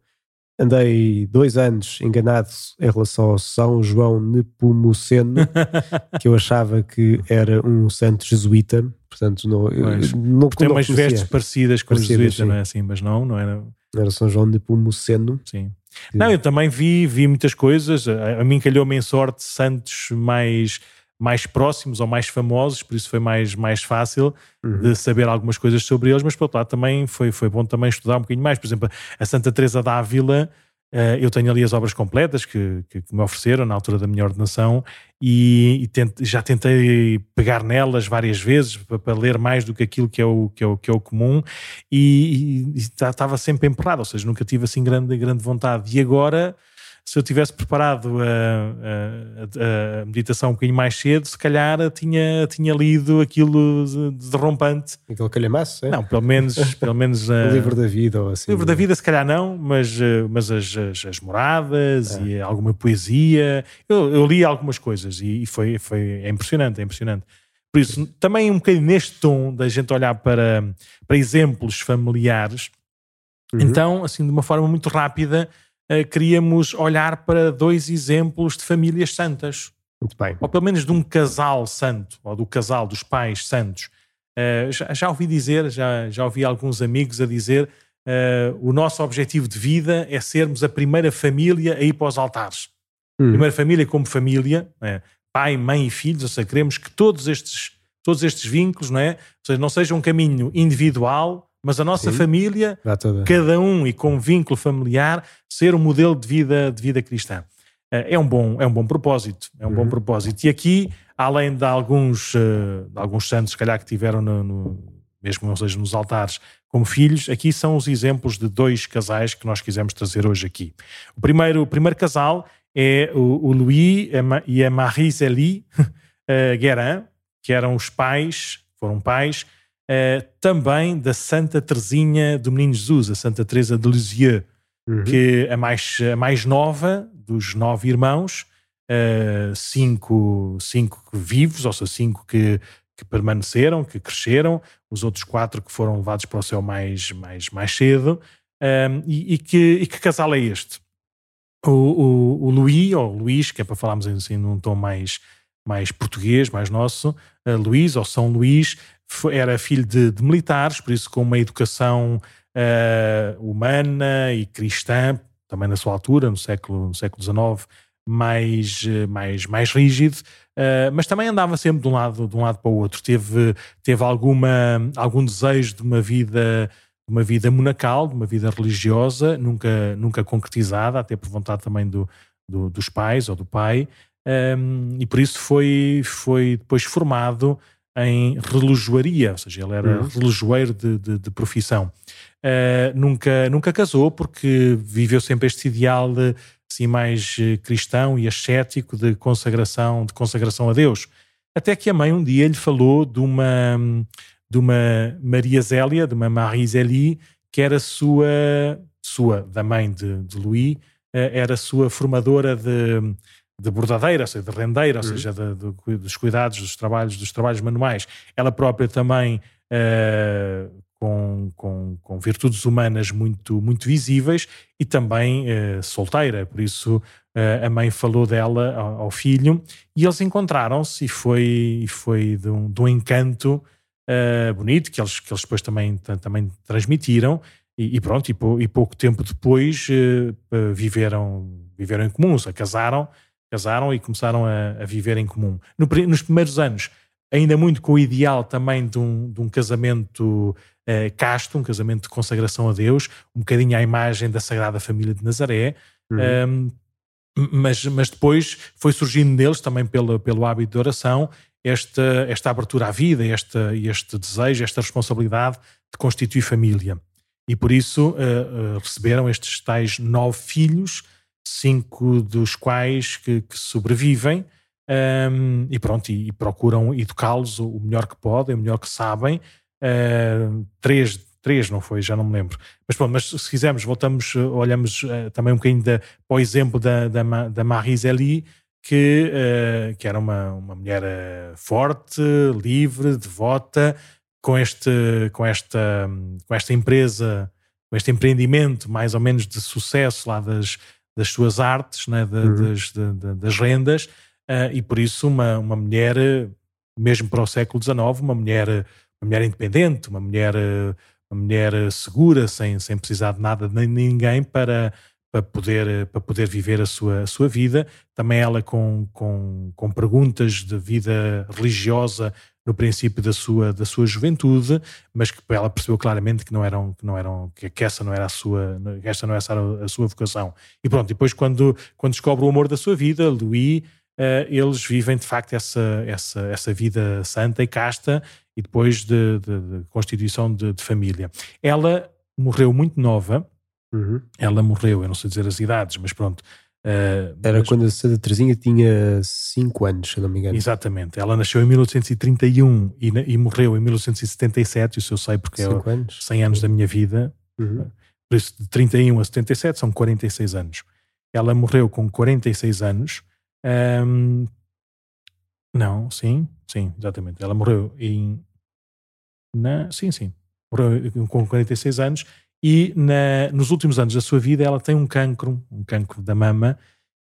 andei dois anos enganado em relação ao São João Nepomuceno, que eu achava que era um santo jesuíta, portanto não, mas, não Tem umas vestes parecidas com parecidas, jesuíta, sim. não é assim? Mas não, não era... Era São João Nepomuceno. Sim. Não, eu também vi, vi muitas coisas. A, a mim calhou-me em sorte santos mais, mais próximos ou mais famosos, por isso foi mais, mais fácil uhum. de saber algumas coisas sobre eles, mas por outro lado também foi, foi bom também estudar um bocadinho mais. Por exemplo, a Santa Teresa da Ávila Uh, eu tenho ali as obras completas que, que, que, me ofereceram na altura da minha ordenação e, e tente, já tentei pegar nelas várias vezes para, para, ler mais do que aquilo que é o, que é o, que é o comum e, e estava sempre emperrado, ou seja, nunca tive assim grande, grande vontade. E agora se eu tivesse preparado a, a, a, meditação um bocadinho mais cedo, se calhar tinha, tinha lido aquilo de, de. Aquele calhamaço, é? Não, pelo menos... pelo menos o livro da vida ou assim. O livro da vida se calhar não, mas, eh, mas as, as, as moradas é. e alguma poesia. Eu, eu, li algumas coisas e, e foi, foi é impressionante, é impressionante. Por isso, também um bocadinho neste tom da gente olhar para, para exemplos familiares, uhum. então, assim, de uma forma muito rápida, queríamos olhar para dois exemplos de famílias santas. Muito bem. Ou pelo menos de um casal santo, ou do casal dos pais santos. Uh, já, já, ouvi dizer, já, já ouvi alguns amigos a dizer, uh, o nosso objetivo de vida é sermos a primeira família a ir para os altares. Hum. Primeira família como família, é? pai, mãe e filhos, ou seja, queremos que todos estes, todos estes vínculos, não é? Ou seja, não seja um caminho individual, mas a nossa Sim, família, cada um e com vínculo familiar, ser um modelo de vida, de vida cristã. Eh, é um bom, é um bom propósito, é um uhum. bom propósito. E aqui, além de alguns, eh, de alguns santos, se calhar, que tiveram no, no, mesmo ou seja, nos altares como filhos, aqui são os exemplos de dois casais que nós quisemos trazer hoje aqui. O primeiro, o primeiro casal é o, o Louis e a Marie-Zélie uh, Guérin, que eram os pais, foram pais uh, também da Santa Teresinha do Menino Jesus, a Santa Teresa de Lisieux, uhum. que é a mais, a mais nova dos nove irmãos, uh, cinco, cinco vivos, ou seja, cinco que, que permaneceram, que cresceram, os outros quatro que foram levados para o céu mais, mais, mais cedo. Um, ehm, e, e, que, e que casal é este? O, o, o Luís, ou Luís, que é para falarmos assim num tom mais, mais português, mais nosso, Luís, ou São Luís, era filho de, de, militares, por isso com uma educação uh, humana e cristã, também na sua altura, no século, no século XIX, mais, mais, mais rígido, uh, mas também andava sempre de um lado, de um lado para o outro. Teve, teve alguma, algum desejo de uma vida uma vida monacal, de uma vida religiosa, nunca, nunca concretizada, até por vontade também do, do dos pais ou do pai, um, e por isso foi, foi depois formado em relojoaria, ou seja, ele era uhum. relojoeiro de, de, de profissão. Uh, nunca, nunca casou porque viveu sempre este ideal de, assim, mais eh, cristão e ascético de consagração, de consagração a Deus. Até que a mãe um dia lhe falou de uma, de uma Maria Zélia, de uma Marie Zélie, que era sua, sua da mãe de, de Louis, uh, era sua formadora de, de bordadeira, ou seja, de rendeira, ou uhum. seja, de, de, dos cuidados, dos trabalhos, dos trabalhos manuais. Ela própria também uh, com, com, com, virtudes humanas muito, muito visíveis e também uh, solteira, por isso uh, a mãe falou dela ao, ao filho e eles encontraram-se e foi, foi de, um, de um encanto bonito que eles, que eles depois também, também transmitiram e, e pronto, e, pou, e, pouco tempo depois viveram, viveram em comum, se casaram casaram e começaram a, a viver em comum. No, nos primeiros anos, ainda muito com o ideal também de um, de um casamento uh, casto, um casamento de consagração a Deus, um bocadinho à imagem da Sagrada Família de Nazaré. Uhum. Um, mas, mas depois foi surgindo neles, também pelo, pelo hábito de oração, esta, esta abertura à vida, esta, este desejo, esta responsabilidade de constituir família. E por isso uh, uh, receberam estes tais nove filhos, cinco dos quais que, que sobrevivem, um, e pronto, e, e procuram educá-los o melhor que podem, o melhor que sabem. Uh, três, três não foi, já não me lembro. Mas pronto, mas se quisermos, voltamos, olhamos uh, também um bocadinho para o exemplo da, da, da Marie Zélie, que, uh, que era uma, uma mulher forte, livre, devota, com, este, com, esta, com esta empresa, com este empreendimento mais ou menos de sucesso lá das, das suas artes, né, de, uhum. das, de, das rendas, uh, e por isso uma, uma mulher, mesmo para o século XIX, uma mulher, uma mulher independente, uma mulher, uma mulher segura, sem, sem precisar de nada nem de ninguém para, para, poder, para poder viver a sua, a sua vida. Também ela com, com, com perguntas de vida religiosa no princípio da sua, da sua juventude, mas que ela percebeu claramente que não eram, que não eram, que essa não era a sua, que esta não era a sua vocação. E pronto, depois quando, quando descobre o amor da sua vida, Louis, uh, eles vivem de facto essa, essa, essa vida santa e casta e depois de, de, de constituição de, de, família. Ela morreu muito nova, uhum. ela morreu, eu não sei dizer as idades, mas pronto, Uh, Era mas... quando a Santa Teresinha tinha 5 anos, se não me engano. Exatamente. Ela nasceu em 1831 e, e morreu em 1877, isso eu sei porque é anos. 100 anos da minha vida. Uhum. Por isso, de 31 a 77 são 46 anos. Ela morreu com 46 anos. Um, não, sim, sim, exatamente. Ela morreu em. Na, sim, sim. Morreu com 46 anos e na, nos últimos anos da sua vida ela tem um cancro, um cancro da mama,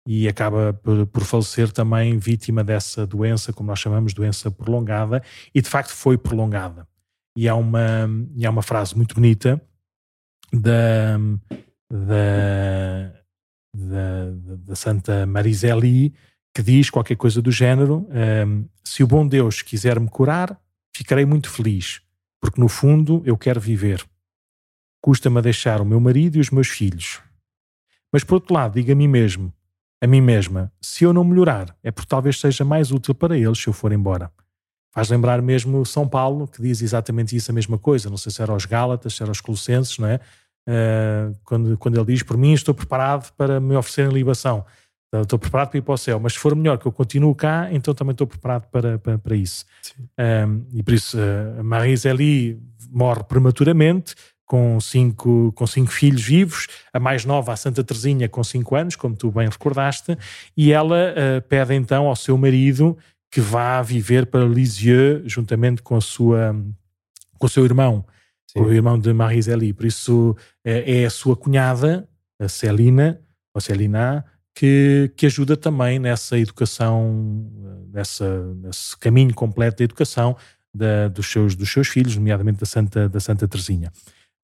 e acaba por, por, falecer também vítima dessa doença, como nós chamamos, doença prolongada, e de facto foi prolongada. E há uma, e há uma frase muito bonita da, da, da, da Santa Mariseli que diz qualquer coisa do género: um, Se o bom Deus quiser me curar, ficarei muito feliz, porque no fundo eu quero viver. Custa-me a deixar o meu marido e os meus filhos. Mas por outro lado, digo a mim mesmo, a mim mesma, se eu não melhorar, é porque talvez seja mais útil para eles se eu for embora. Faz lembrar mesmo São Paulo, que diz exatamente isso, a mesma coisa. Não sei se era aos Gálatas, se era aos Colossenses, não é? Uh, quando, quando ele diz, por mim estou preparado para me oferecerem libação. Então, estou preparado para ir para o céu, mas se for melhor que eu continue cá, então também estou preparado para, para, para isso. Um, ah, e por isso, uh, Marie Zélie morre prematuramente, com cinco, com cinco filhos vivos, a mais nova, a Santa Teresinha, com cinco anos, como tu bem recordaste, e ela uh, pede então ao seu marido que vá viver para Lisieux, juntamente com, a sua, com o seu irmão, Sim. o irmão de Marie-Zélie. Por isso uh, é a sua cunhada, a Celina, ou Celina, que, que ajuda também nessa educação, nessa, nesse caminho completo da educação da, dos, seus, dos seus filhos, nomeadamente da Santa, da Santa Teresinha.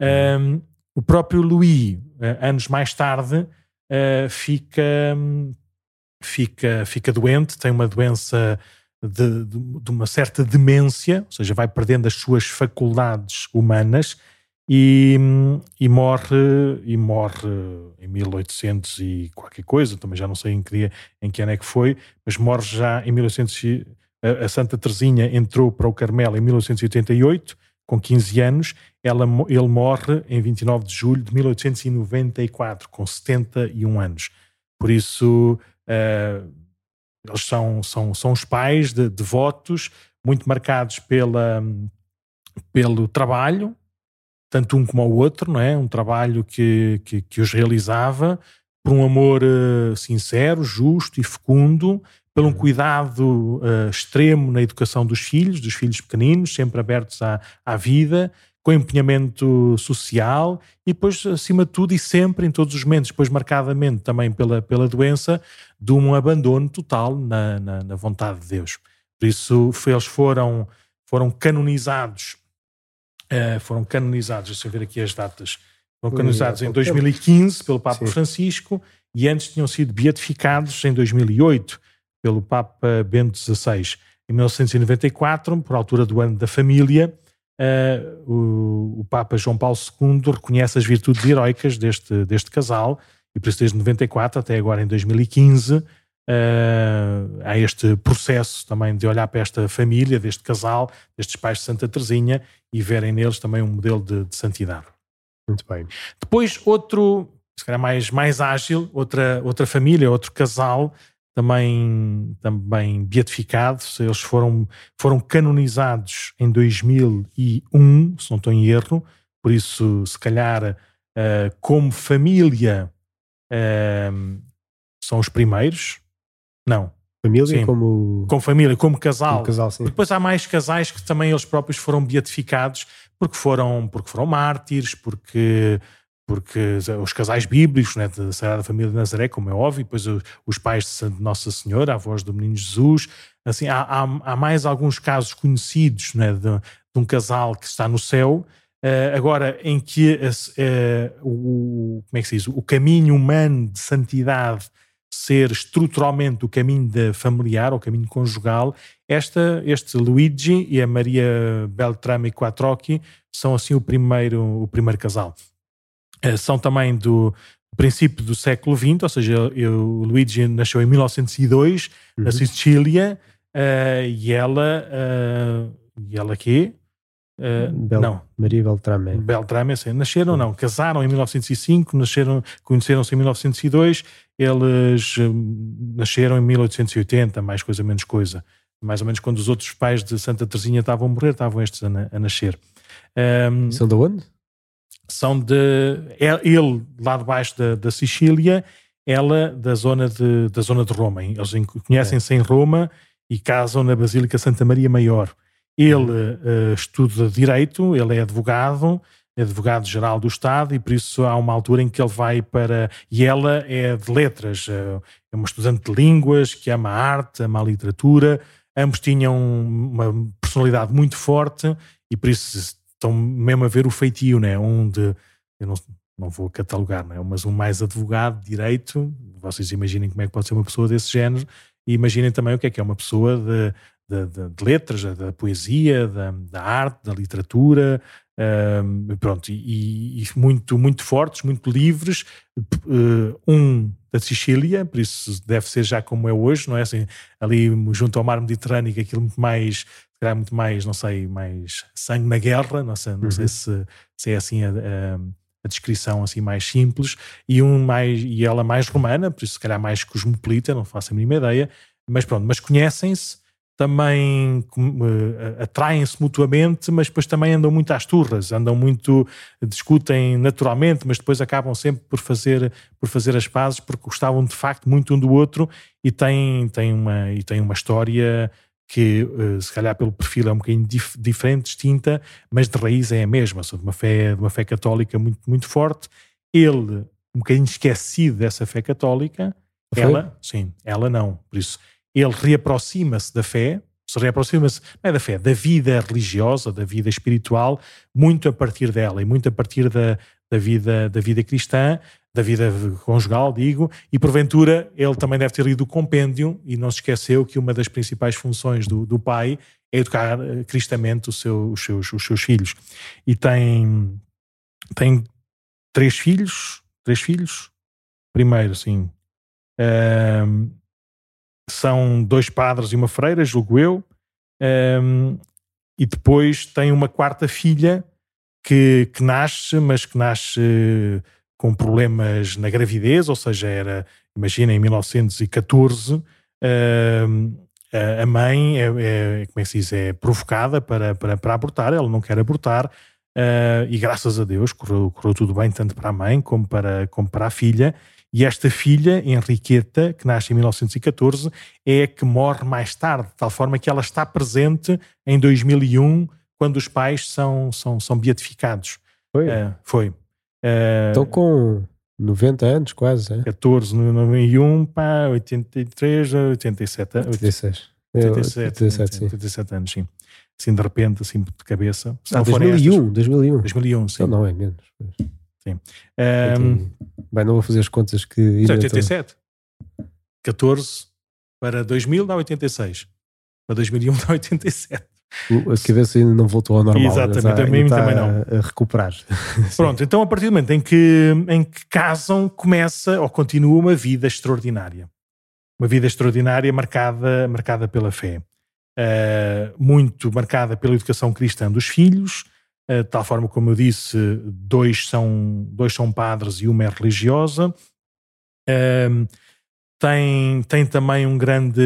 Um, o próprio Louis, uh, anos mais tarde, uh, fica, fica, fica doente, tem uma doença de, de, de, uma certa demência, ou seja, vai perdendo as suas faculdades humanas e, e, morre e morre em 1800 e qualquer coisa, também já não sei em que dia, em que ano é que foi, mas morre já em 1800 a, a Santa Teresinha entrou para o Carmelo em 1888 com 15 anos, ela, ele morre em 29 de julho de 1894, com 71 anos. Por isso, uh, eles são, são, são os pais de devotos, muito marcados pela, pelo trabalho, tanto um como o outro, não é? Um trabalho que, que, que os realizava por um amor uh, sincero, justo e fecundo, pelo um cuidado uh, extremo na educação dos filhos, dos filhos pequeninos, sempre abertos à, à vida, com empenhamento social e depois, acima de tudo e sempre, em todos os momentos, depois marcadamente também pela, pela doença, de um abandono total na, na, na vontade de Deus. Por isso, eles foram, foram canonizados, uh, foram canonizados, deixa eu ver aqui as datas, foram canonizados em 2015 pelo Papa Sim. Francisco e antes tinham sido beatificados em 2008 pelo Papa Bento XVI. Em 1994, por altura do ano da família, uh, o, o, Papa João Paulo II reconhece as virtudes heroicas deste, deste casal E por isso, desde 94 até agora, em 2015, uh, há este processo também de olhar para esta família, deste casal, destes pais de Santa Teresinha e verem neles também um modelo de, de santidade. Muito bem. Depois, outro, se calhar mais, mais ágil, outra, outra família, outro casal, também, também beatificados. Eles foram, foram canonizados em 2001, se não estou em erro, por isso, se calhar, uh, como família, uh, são os primeiros. Não. Família Sim. como. Como família, como casal. como casal. Depois há mais casais que também eles próprios foram beatificados porque foram, porque foram mártires, porque, porque os casais bíblicos né, da Sagrada Família de Nazaré, como é óbvio, depois os pais de Nossa Senhora, a voz do Menino Jesus. Assim, há, há, há mais alguns casos conhecidos né, de, de, um casal que está no céu. Uh, agora, em que uh, o, como é que se diz? o caminho humano de santidade ser estruturalmente o caminho de familiar, o caminho conjugal, esta, este Luigi e a Maria Beltrame Quattrocchi são assim o primeiro, o primeiro casal. Uh, são também do princípio do século XX, ou seja, o Luigi nasceu em 1902 uhum. na Sicília uh, e ela, uh, e ela quê? Uh, Bel, não. Maria Beltrame. Beltrame, assim, nasceram, não, casaram em 1905, nasceram, conheceram-se em 1902, eles um, nasceram em 1880, mais coisa, menos coisa. Mais ou menos quando os outros pais de Santa Teresinha estavam a morrer, estavam estes a, a nascer. Um, são de onde? São de. É, ele, lá debaixo da, da Sicília, ela da zona de, da zona de Roma. Eles conhecem-se é. em Roma e casam na Basílica Santa Maria Maior. Ele uh, estuda Direito, ele é advogado, é advogado-geral do Estado, e por isso há uma altura em que ele vai para. E ela é de letras, uh, é uma estudante de línguas que ama a arte, ama a literatura. Ambos tinham uma personalidade muito forte e por isso estão mesmo a ver o feitio, né? Um de. Eu não, não vou catalogar, né? mas um mais advogado, direito. Vocês imaginem como é que pode ser uma pessoa desse género e imaginem também o que é que é uma pessoa de de, de, de letras, da poesia, da, da, arte, da literatura, um, pronto, e, e, muito, muito fortes, muito livres. Uh, um da Sicília, por isso deve ser já como é hoje, não é? Assim, ali junto ao mar Mediterrâneo, aquilo muito mais, será muito mais, não sei, mais sangue na guerra, não sei, não uhum. sei se, se é assim a, a, a, descrição assim mais simples, e um mais, e ela mais romana, por isso se calhar mais cosmopolita, não faço a mínima ideia, mas pronto, mas conhecem-se, também uh, atraem-se mutuamente, mas depois também andam muito às turras, andam muito, discutem naturalmente, mas depois acabam sempre por fazer, por fazer as pazes porque gostavam de facto muito um do outro e têm, têm, uma, e têm uma história que uh, se calhar pelo perfil é um bocadinho dif diferente, distinta, mas de raiz é a mesma, são de uma fé, de uma fé católica muito, muito forte. Ele, um bocadinho esquecido dessa fé católica, Foi? ela, sim, ela não. Por isso, ele reaproxima-se da fé, se reaproxima-se, não é da fé, da vida religiosa, da vida espiritual, muito a partir dela e muito a partir da, da, vida, da vida cristã, da vida conjugal, digo, e porventura ele também deve ter lido o compêndio e não se esqueceu que uma das principais funções do, do pai é educar eh, cristamente seu, os, seus, os seus filhos. E tem, tem três filhos, três filhos, primeiro, sim, são dois padres e uma freira, julgo eu, um, e depois tem uma quarta filha que, que nasce, mas que nasce com problemas na gravidez, ou seja, era, imagina, em 1914, um, a mãe é, é, como é que se diz, é provocada para, para, para abortar, ela não quer abortar, uh, e graças a Deus correu, correu tudo bem, tanto para a mãe como para, como para a filha, e esta filha, Henriqueta, que nasce em 1914, é a que morre mais tarde, de tal forma que ela está presente em 2001, quando os pais são, são, são beatificados. Foi? Uh, foi. Uh, Estão com 90 anos, quase. É? 14, 91, pá, 83, 87. 86. 87, 87, 87 anos, sim. Assim, de repente, assim, de cabeça. Se ah, 2001, estas, 2001. 2001, sim. Então não é menos. Sim. Um, Bem, não vou fazer as contas que. 87. 14 para 2000 dá 86. Para 2001 dá 87. A cabeça ainda não voltou ao normal. Exatamente, a mim também não. A recuperar. Pronto, então a partir do momento em que, em que casam, começa ou continua uma vida extraordinária. Uma vida extraordinária marcada, marcada pela fé. Uh, muito marcada pela educação cristã dos filhos, uh, de tal forma como eu disse, dois são, dois são padres e uma é religiosa. Uh, tem, tem também um grande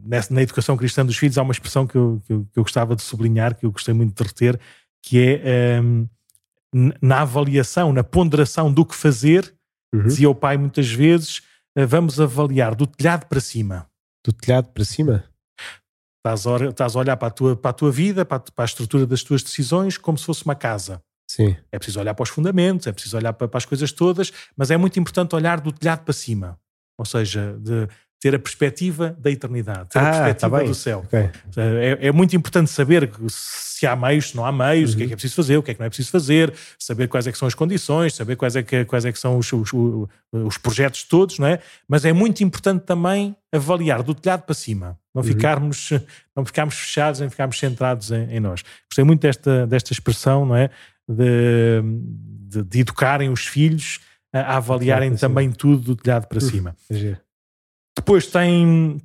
nessa, na educação cristã dos filhos há uma expressão que eu, que eu, que, eu, gostava de sublinhar, que eu gostei muito de reter, que é um, na avaliação, na ponderação do que fazer, uhum. dizia o pai muitas vezes, uh, vamos avaliar do telhado para cima. Do telhado para cima? Estás a, estás a olhar para a, tua, para a tua vida, para a, para a estrutura das tuas decisões, como se fosse uma casa. Sim. É preciso olhar para os fundamentos, é preciso olhar para, para, as coisas todas, mas é muito importante olhar do telhado para cima. Ou seja, de, ter a perspectiva da eternidade, ter ah, a tá perspectiva tá do céu. Okay. É, é, muito importante saber se há meios, se não há meios, uhum. o que é que é preciso fazer, o que é que não é preciso fazer, saber quais é que são as condições, saber quais é que, quais é que são os, os, os projetos todos, não é? Mas é muito importante também avaliar do telhado para cima, não, uhum. ficarmos, não ficarmos fechados, nem ficarmos centrados em, em, nós. Gostei muito desta, desta expressão, não é? De, de, de educarem os filhos a, a avaliarem também tudo do telhado para cima. Depois tem,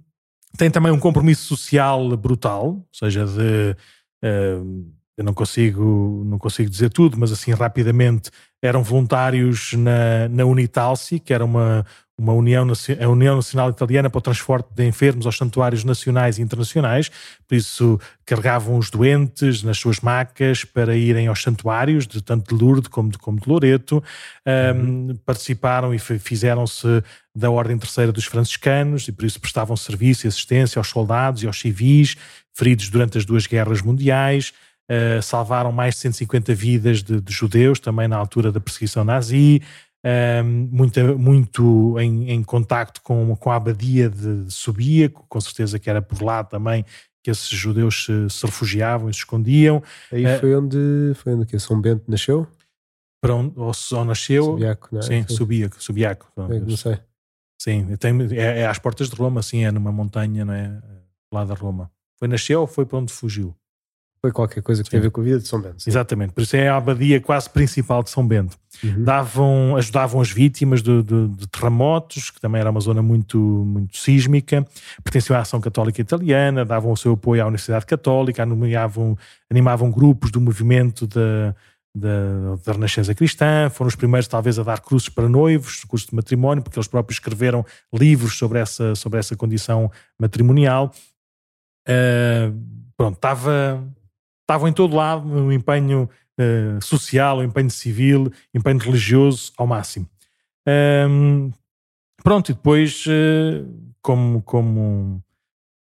tem também um compromisso social brutal, ou seja, de. Uh, eu não consigo, não consigo dizer tudo, mas assim rapidamente eram voluntários na, na Unitalsi, que era uma, uma União, a União Nacional Italiana para o Transporte de Enfermos aos santuários nacionais e internacionais, por isso carregavam os doentes nas suas macas para irem aos santuários, de tanto de Lourdes como de, como de Loreto, um, uhum. participaram e fizeram-se da Ordem Terceira dos Franciscanos e por isso prestavam serviço e assistência aos soldados e aos civis feridos durante as duas guerras mundiais, uh, salvaram mais de 150 vidas de, de judeus também na altura da perseguição nazi, um, muito, muito em, em contacto com, com a abadia de Subíaco, com certeza que era por lá também que esses judeus se, se refugiavam e se escondiam. Aí uh, foi onde foi onde que São Bento nasceu? Para onde ou só nasceu? Subiaco, não é? Sim, Subíaco, Subiaco. É, não sei. Sim, tem, é, é, às portas de Roma, sim, é numa montanha, não é? Lá da Roma. Foi nasceu ou foi para onde fugiu? Foi qualquer coisa que Sim. tem a ver com a vida de São Bento. Sim. Exatamente, por isso é a abadia quase principal de São Bento. Uhum. Davam, ajudavam as vítimas de, de, de, terremotos, que também era uma zona muito, muito sísmica, pertenciam à Ação Católica Italiana, davam o seu apoio à Universidade Católica, animavam, animavam grupos do movimento da, da, da Renascença Cristã, foram os primeiros talvez a dar cruzes para noivos, curso de matrimónio, porque eles próprios escreveram livros sobre essa, sobre essa condição matrimonial. Uh, pronto, estava estavam em todo lado, um empenho uh, social, um empenho civil, empenho religioso ao máximo. Um, pronto, e depois, uh, como, como,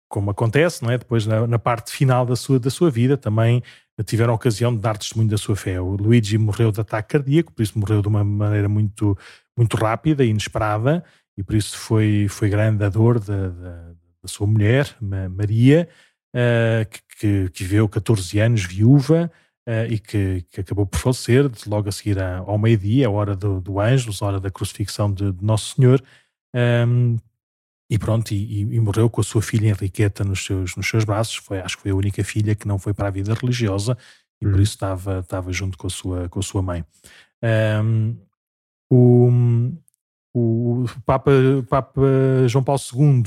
como acontece, não é? depois na, na, parte final da sua, da sua vida, também tiveram a ocasião de dar testemunho da sua fé. O Luigi morreu de ataque cardíaco, por isso morreu de uma maneira muito, muito rápida e inesperada, e por isso foi, foi grande a dor da, da, da sua mulher, Maria, que, que, viveu 14 anos viúva uh, e que, que, acabou por falecer logo a seguir ao meio-dia, a hora do, do Ângelus, a hora da crucifixão de, de Nosso Senhor. Um, ehm, e pronto, e, e, morreu com a sua filha Henriqueta nos seus, nos seus braços. Foi, acho que foi a única filha que não foi para a vida religiosa e por uhum. isso estava, estava junto com a sua, com a sua mãe. Um, ehm, o, o Papa, Papa João Paulo II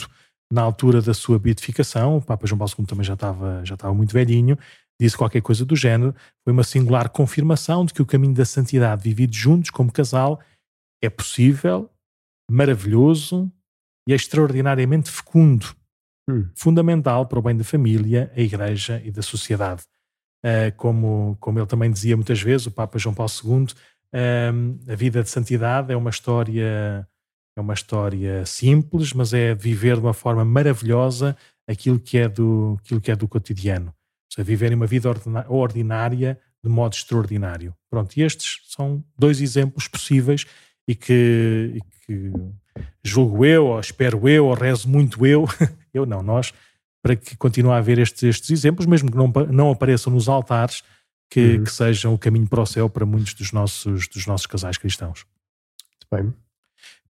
na altura da sua beatificação, o Papa João Paulo II também já estava, já estava muito velhinho, disse qualquer coisa do género, foi uma singular confirmação de que o caminho da santidade vivido juntos como casal é possível, maravilhoso e extraordinariamente fecundo, hum. fundamental para o bem da família, a igreja e da sociedade. Uh, como, como ele também dizia muitas vezes, o Papa João Paulo II, uh, a vida de santidade é uma história é uma história simples, mas é viver de uma forma maravilhosa aquilo que é do, aquilo que é do cotidiano. Ou seja, viverem uma vida ordinária de modo extraordinário. Pronto, e estes são dois exemplos possíveis e que, e que julgo eu, ou espero eu, ou rezo muito eu, eu não, nós, para que continue a haver estes, estes exemplos, mesmo que não, não apareçam nos altares, que, uhum. que, sejam o caminho para o céu para muitos dos nossos, dos nossos casais cristãos. Muito bem.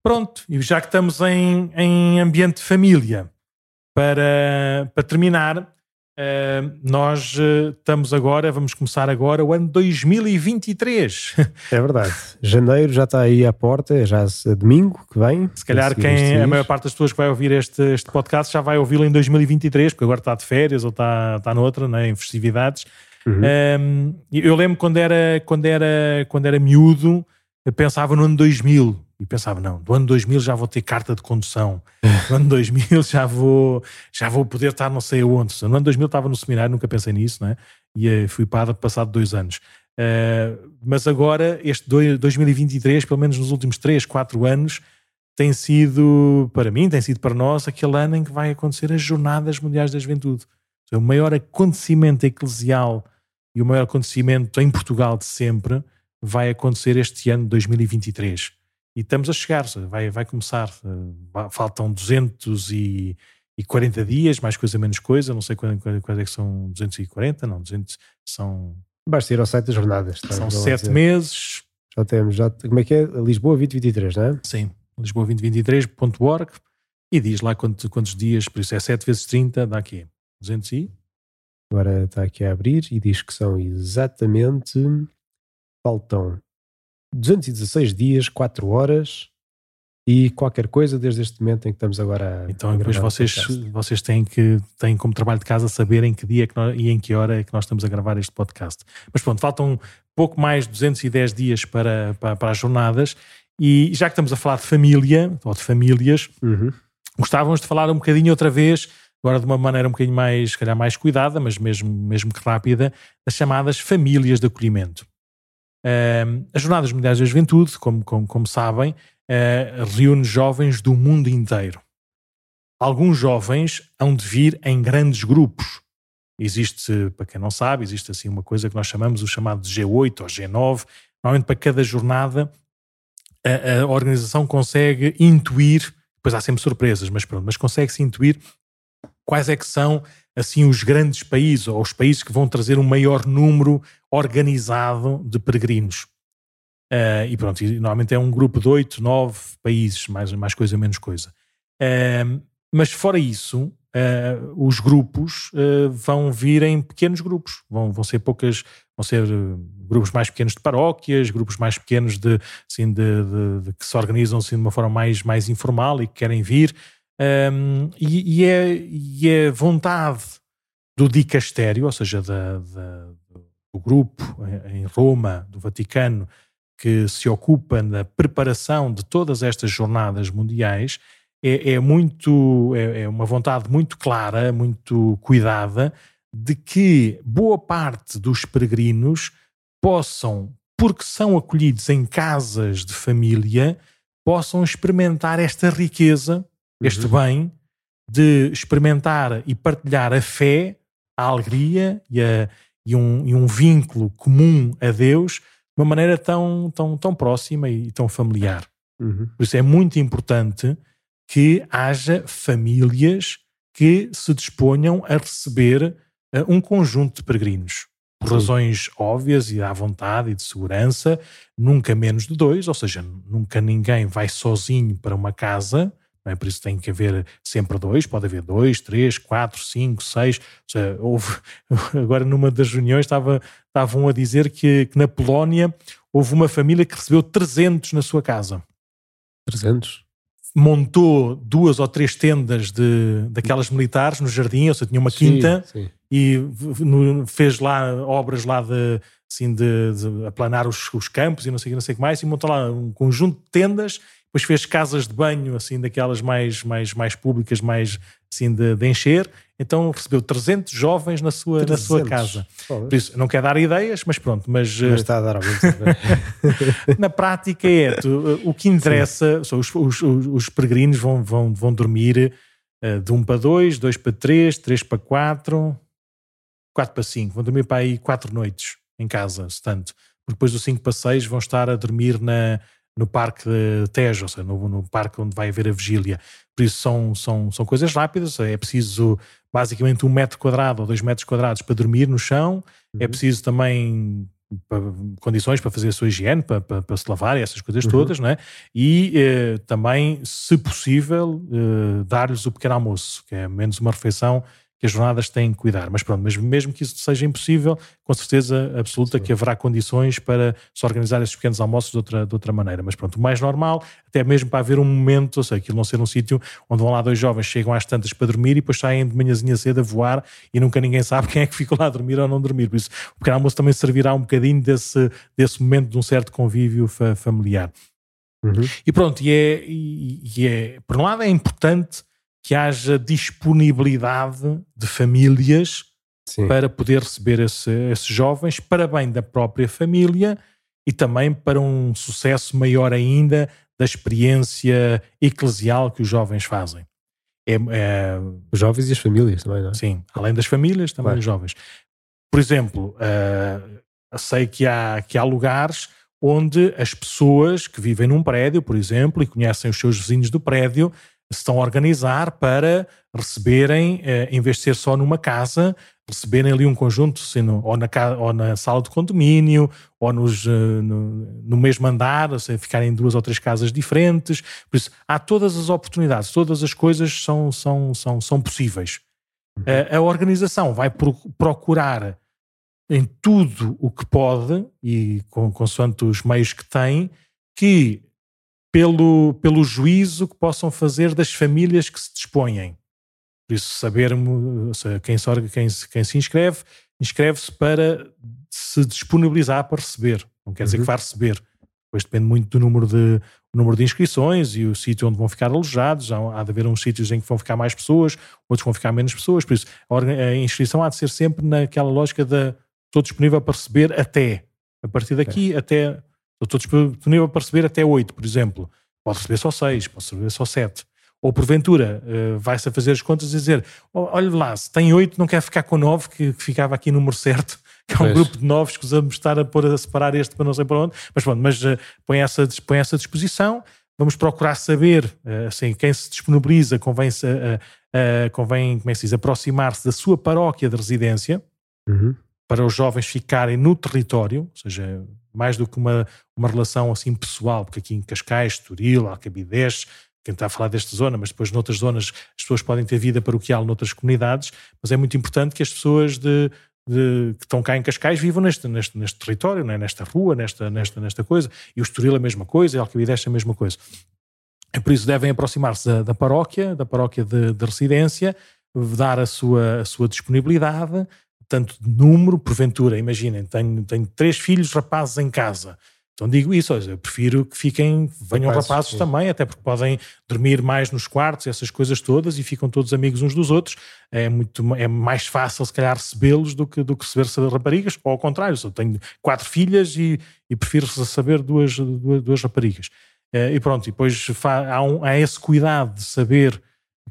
Pronto, e já que estamos em, em ambiente de família, para, para terminar, Uh, nós uh, estamos agora, vamos começar agora o ano 2023. É verdade. Janeiro já está aí à porta, já é domingo que vem. Se calhar quem, a maior parte das pessoas que vai ouvir este, este podcast já vai ouvi-lo em 2023, porque agora está de férias ou está, está noutra, né, em festividades. Uhum. eu lembro quando era, quando, era, quando era miúdo, pensava no ano 2000 e pensava, não, do ano 2000 já vou ter carta de condução, do ano 2000 já vou, já vou poder estar não sei onde. No ano 2000 estava no seminário, nunca pensei nisso, né? e uh, fui padre passado dois anos. Uh, mas agora, este 2023, pelo menos nos últimos 3, 4 anos, tem sido, para mim, tem sido para nós, aquele ano em que vai acontecer as Jornadas Mundiais da Juventude. É o maior acontecimento eclesial e o maior acontecimento em Portugal de sempre vai acontecer este ano 2023. E estamos a chegar, vai, vai começar. Eh, faltam 240 dias, mais coisa, menos coisa. Não sei quais, quais é que são 240, não, 200 são. Basta ir ao site das jornadas. Tá? São sete meses. Já temos, já, como é que é? Lisboa 2023, não é? Sim, lisboa2023.org e diz lá quantos, quantos dias, por isso é 7 vezes 30, dá aqui 200 e. Agora está aqui a abrir e diz que são exatamente. Faltam 216 dias, 4 horas e qualquer coisa desde este momento em que estamos agora a Então depois vocês, vocês têm que têm como trabalho de casa saber em que dia que nós, e em que hora é que nós estamos a gravar este podcast. Mas pronto, faltam pouco mais de 210 dias para, para, para, as jornadas e já que estamos a falar de família ou de famílias, uhum. gostávamos de falar um bocadinho outra vez agora de uma maneira um bocadinho mais, calhar mais cuidada, mas mesmo, mesmo que rápida, das chamadas famílias de acolhimento. Uh, as Jornadas Mundiais da Juventude, como, como, como sabem, uh, reúne jovens do mundo inteiro. Alguns jovens hão de vir em grandes grupos. Existe, para quem não sabe, existe assim uma coisa que nós chamamos o chamado G8 ou G9. Normalmente para cada jornada a, a organização consegue intuir, depois há sempre surpresas, mas pronto, mas consegue-se intuir quais é que são assim os grandes países ou os países que vão trazer um maior número organizado de peregrinos. Uh, e pronto, e normalmente é um grupo de oito, nove países, mais, mais coisa, menos coisa. Uh, mas fora isso, uh, os grupos vão vir em pequenos grupos, vão, vão ser poucas, vão ser grupos mais pequenos de paróquias, grupos mais pequenos de, assim, de, de, de que se organizam assim, de uma forma mais, mais informal e que querem vir. Um, e, e, é, e é vontade do dicastério, ou seja, da, da, do grupo em Roma, do Vaticano, que se ocupa da preparação de todas estas jornadas mundiais, é, é muito é, é, uma vontade muito clara, muito cuidada, de que boa parte dos peregrinos possam, porque são acolhidos em casas de família, possam experimentar esta riqueza este uhum. bem de experimentar e partilhar a fé, a alegria e, a, e, um, e um vínculo comum a Deus de uma maneira tão, tão, tão próxima e tão familiar. Uhum. Por isso é muito importante que haja famílias que se disponham a receber uh, um conjunto de peregrinos. Por Sim. razões óbvias e à vontade e de segurança, nunca menos de dois, ou seja, nunca ninguém vai sozinho para uma casa é? Por isso tem que haver sempre dois, pode haver dois, três, quatro, cinco, seis. Seja, houve, agora numa das reuniões estava, estavam a dizer que, que, na Polónia houve uma família que recebeu 300 na sua casa. 300? Montou duas ou três tendas de, daquelas militares no jardim, ou seja, tinha uma quinta sim, sim. e fez lá obras lá de, assim, de, de aplanar os, os, campos e não sei, não sei o que mais, e montou lá um conjunto de tendas depois fez casas de banho, assim, daquelas mais, mais, mais públicas, mais assim, de, de encher. Então recebeu 300 jovens na sua, 300. na sua casa. Por isso, não quer dar ideias, mas pronto. Mas, mas está a dar algum Na prática é, tu, o que interessa, são os, os, os, peregrinos vão, vão, vão dormir uh, de 1 para 2, 2 para 3, 3 para 4, 4 para 5. Vão dormir para aí 4 noites em casa, tanto. Porque depois do 5 para 6 vão estar a dormir na no Parque de Tejo, ou seja, no, no, parque onde vai haver a vigília. Por isso são, são, são coisas rápidas, é preciso basicamente um metro quadrado ou dois metros quadrados para dormir no chão, é uhum. é preciso também condições para fazer a sua higiene, para, para, para se lavar e essas coisas uhum. todas, não é? E eh, também, se possível, eh, dar-lhes o pequeno almoço, que é menos uma refeição, que as jornadas têm que cuidar. Mas pronto, mas mesmo que isso seja impossível, com certeza absoluta Sim. que haverá condições para se organizar esses pequenos almoços de outra, de outra maneira. Mas pronto, o mais normal, até mesmo para haver um momento, ou seja, aquilo não ser um sítio onde vão lá dois jovens, chegam às tantas para dormir e depois saem de manhãzinha cedo a voar e nunca ninguém sabe quem é que ficou lá a dormir ou não dormir. Por isso, o pequeno almoço também servirá um bocadinho desse, desse momento de um certo convívio fa familiar. Uhum. E pronto, e é, e, e é, por um lado é importante que haja disponibilidade de famílias Sim. para poder receber esse, esses jovens, para bem da própria família e também para um sucesso maior ainda da experiência eclesial que os jovens fazem. É, é, os jovens e as famílias também, não é? Sim, além das famílias, também os jovens. Por exemplo, uh, sei que há, que há lugares onde as pessoas que vivem num prédio, por exemplo, e conhecem os seus vizinhos do prédio, estão a organizar para receberem, eh, em vez de ser só numa casa, receberem ali um conjunto, ou, na, ou na sala de condomínio, ou nos, eh, no, no mesmo andar, assim, ficarem em duas ou três casas diferentes. Por isso, há todas as oportunidades, todas as coisas são, são, são, são possíveis. A, a organização vai procurar em tudo o que pode, e com, consoante os meios que tem, que pelo, pelo juízo que possam fazer das famílias que se dispõem. Por isso, sabermos quem se, quem, quem se inscreve, inscreve-se para se disponibilizar para receber. Não quer dizer uhum. que vá receber. Depois depende muito do número de, número de inscrições e o sítio onde vão ficar alojados. Há, há de haver uns sítios em que vão ficar mais pessoas, outros vão ficar menos pessoas. Por isso, a, a inscrição há de ser sempre naquela lógica da estou disponível para receber até. A partir daqui, é. até estou disponível para receber até 8, por exemplo. Pode receber só 6, pode receber só 7. Ou porventura uh, vai-se a fazer as contas e dizer: olha lá, se tem 8, não quer ficar com 9, que, que ficava aqui número certo, que é um pois. grupo de 9, escusamos estar a, pôr, a separar este para não sei para onde. Mas pronto, mas uh, põe, essa, põe essa disposição. Vamos procurar saber, uh, assim, quem se disponibiliza, convém, uh, convém como é que se diz, aproximar-se da sua paróquia de residência. Uhum para os jovens ficarem no território, ou seja, mais do que uma, uma relação assim pessoal, porque aqui em Cascais, Turil, Alcabidez, quem está a falar desta zona, mas depois noutras zonas as pessoas podem ter vida paroquial noutras comunidades, mas é muito importante que as pessoas de, de, que estão cá em Cascais vivam neste, neste, neste território, é? nesta rua, nesta, nesta, nesta coisa, e o Estoril a mesma coisa, e Alcabidez a mesma coisa. É por isso devem aproximar-se da, da, paróquia, da paróquia de, de residência, dar a sua, a sua disponibilidade, tanto de número, porventura, imaginem, tenho, tenho três filhos rapazes em casa. Então digo isso, eu prefiro que fiquem, venham rapazes, rapazes também, até porque podem dormir mais nos quartos, essas coisas todas, e ficam todos amigos uns dos outros. É, muito, é mais fácil, se calhar, recebê-los do que, do que receber raparigas, ou ao contrário, eu tenho quatro filhas e, e prefiro saber duas, duas, duas raparigas. É, e pronto, e depois há, um, há esse cuidado de saber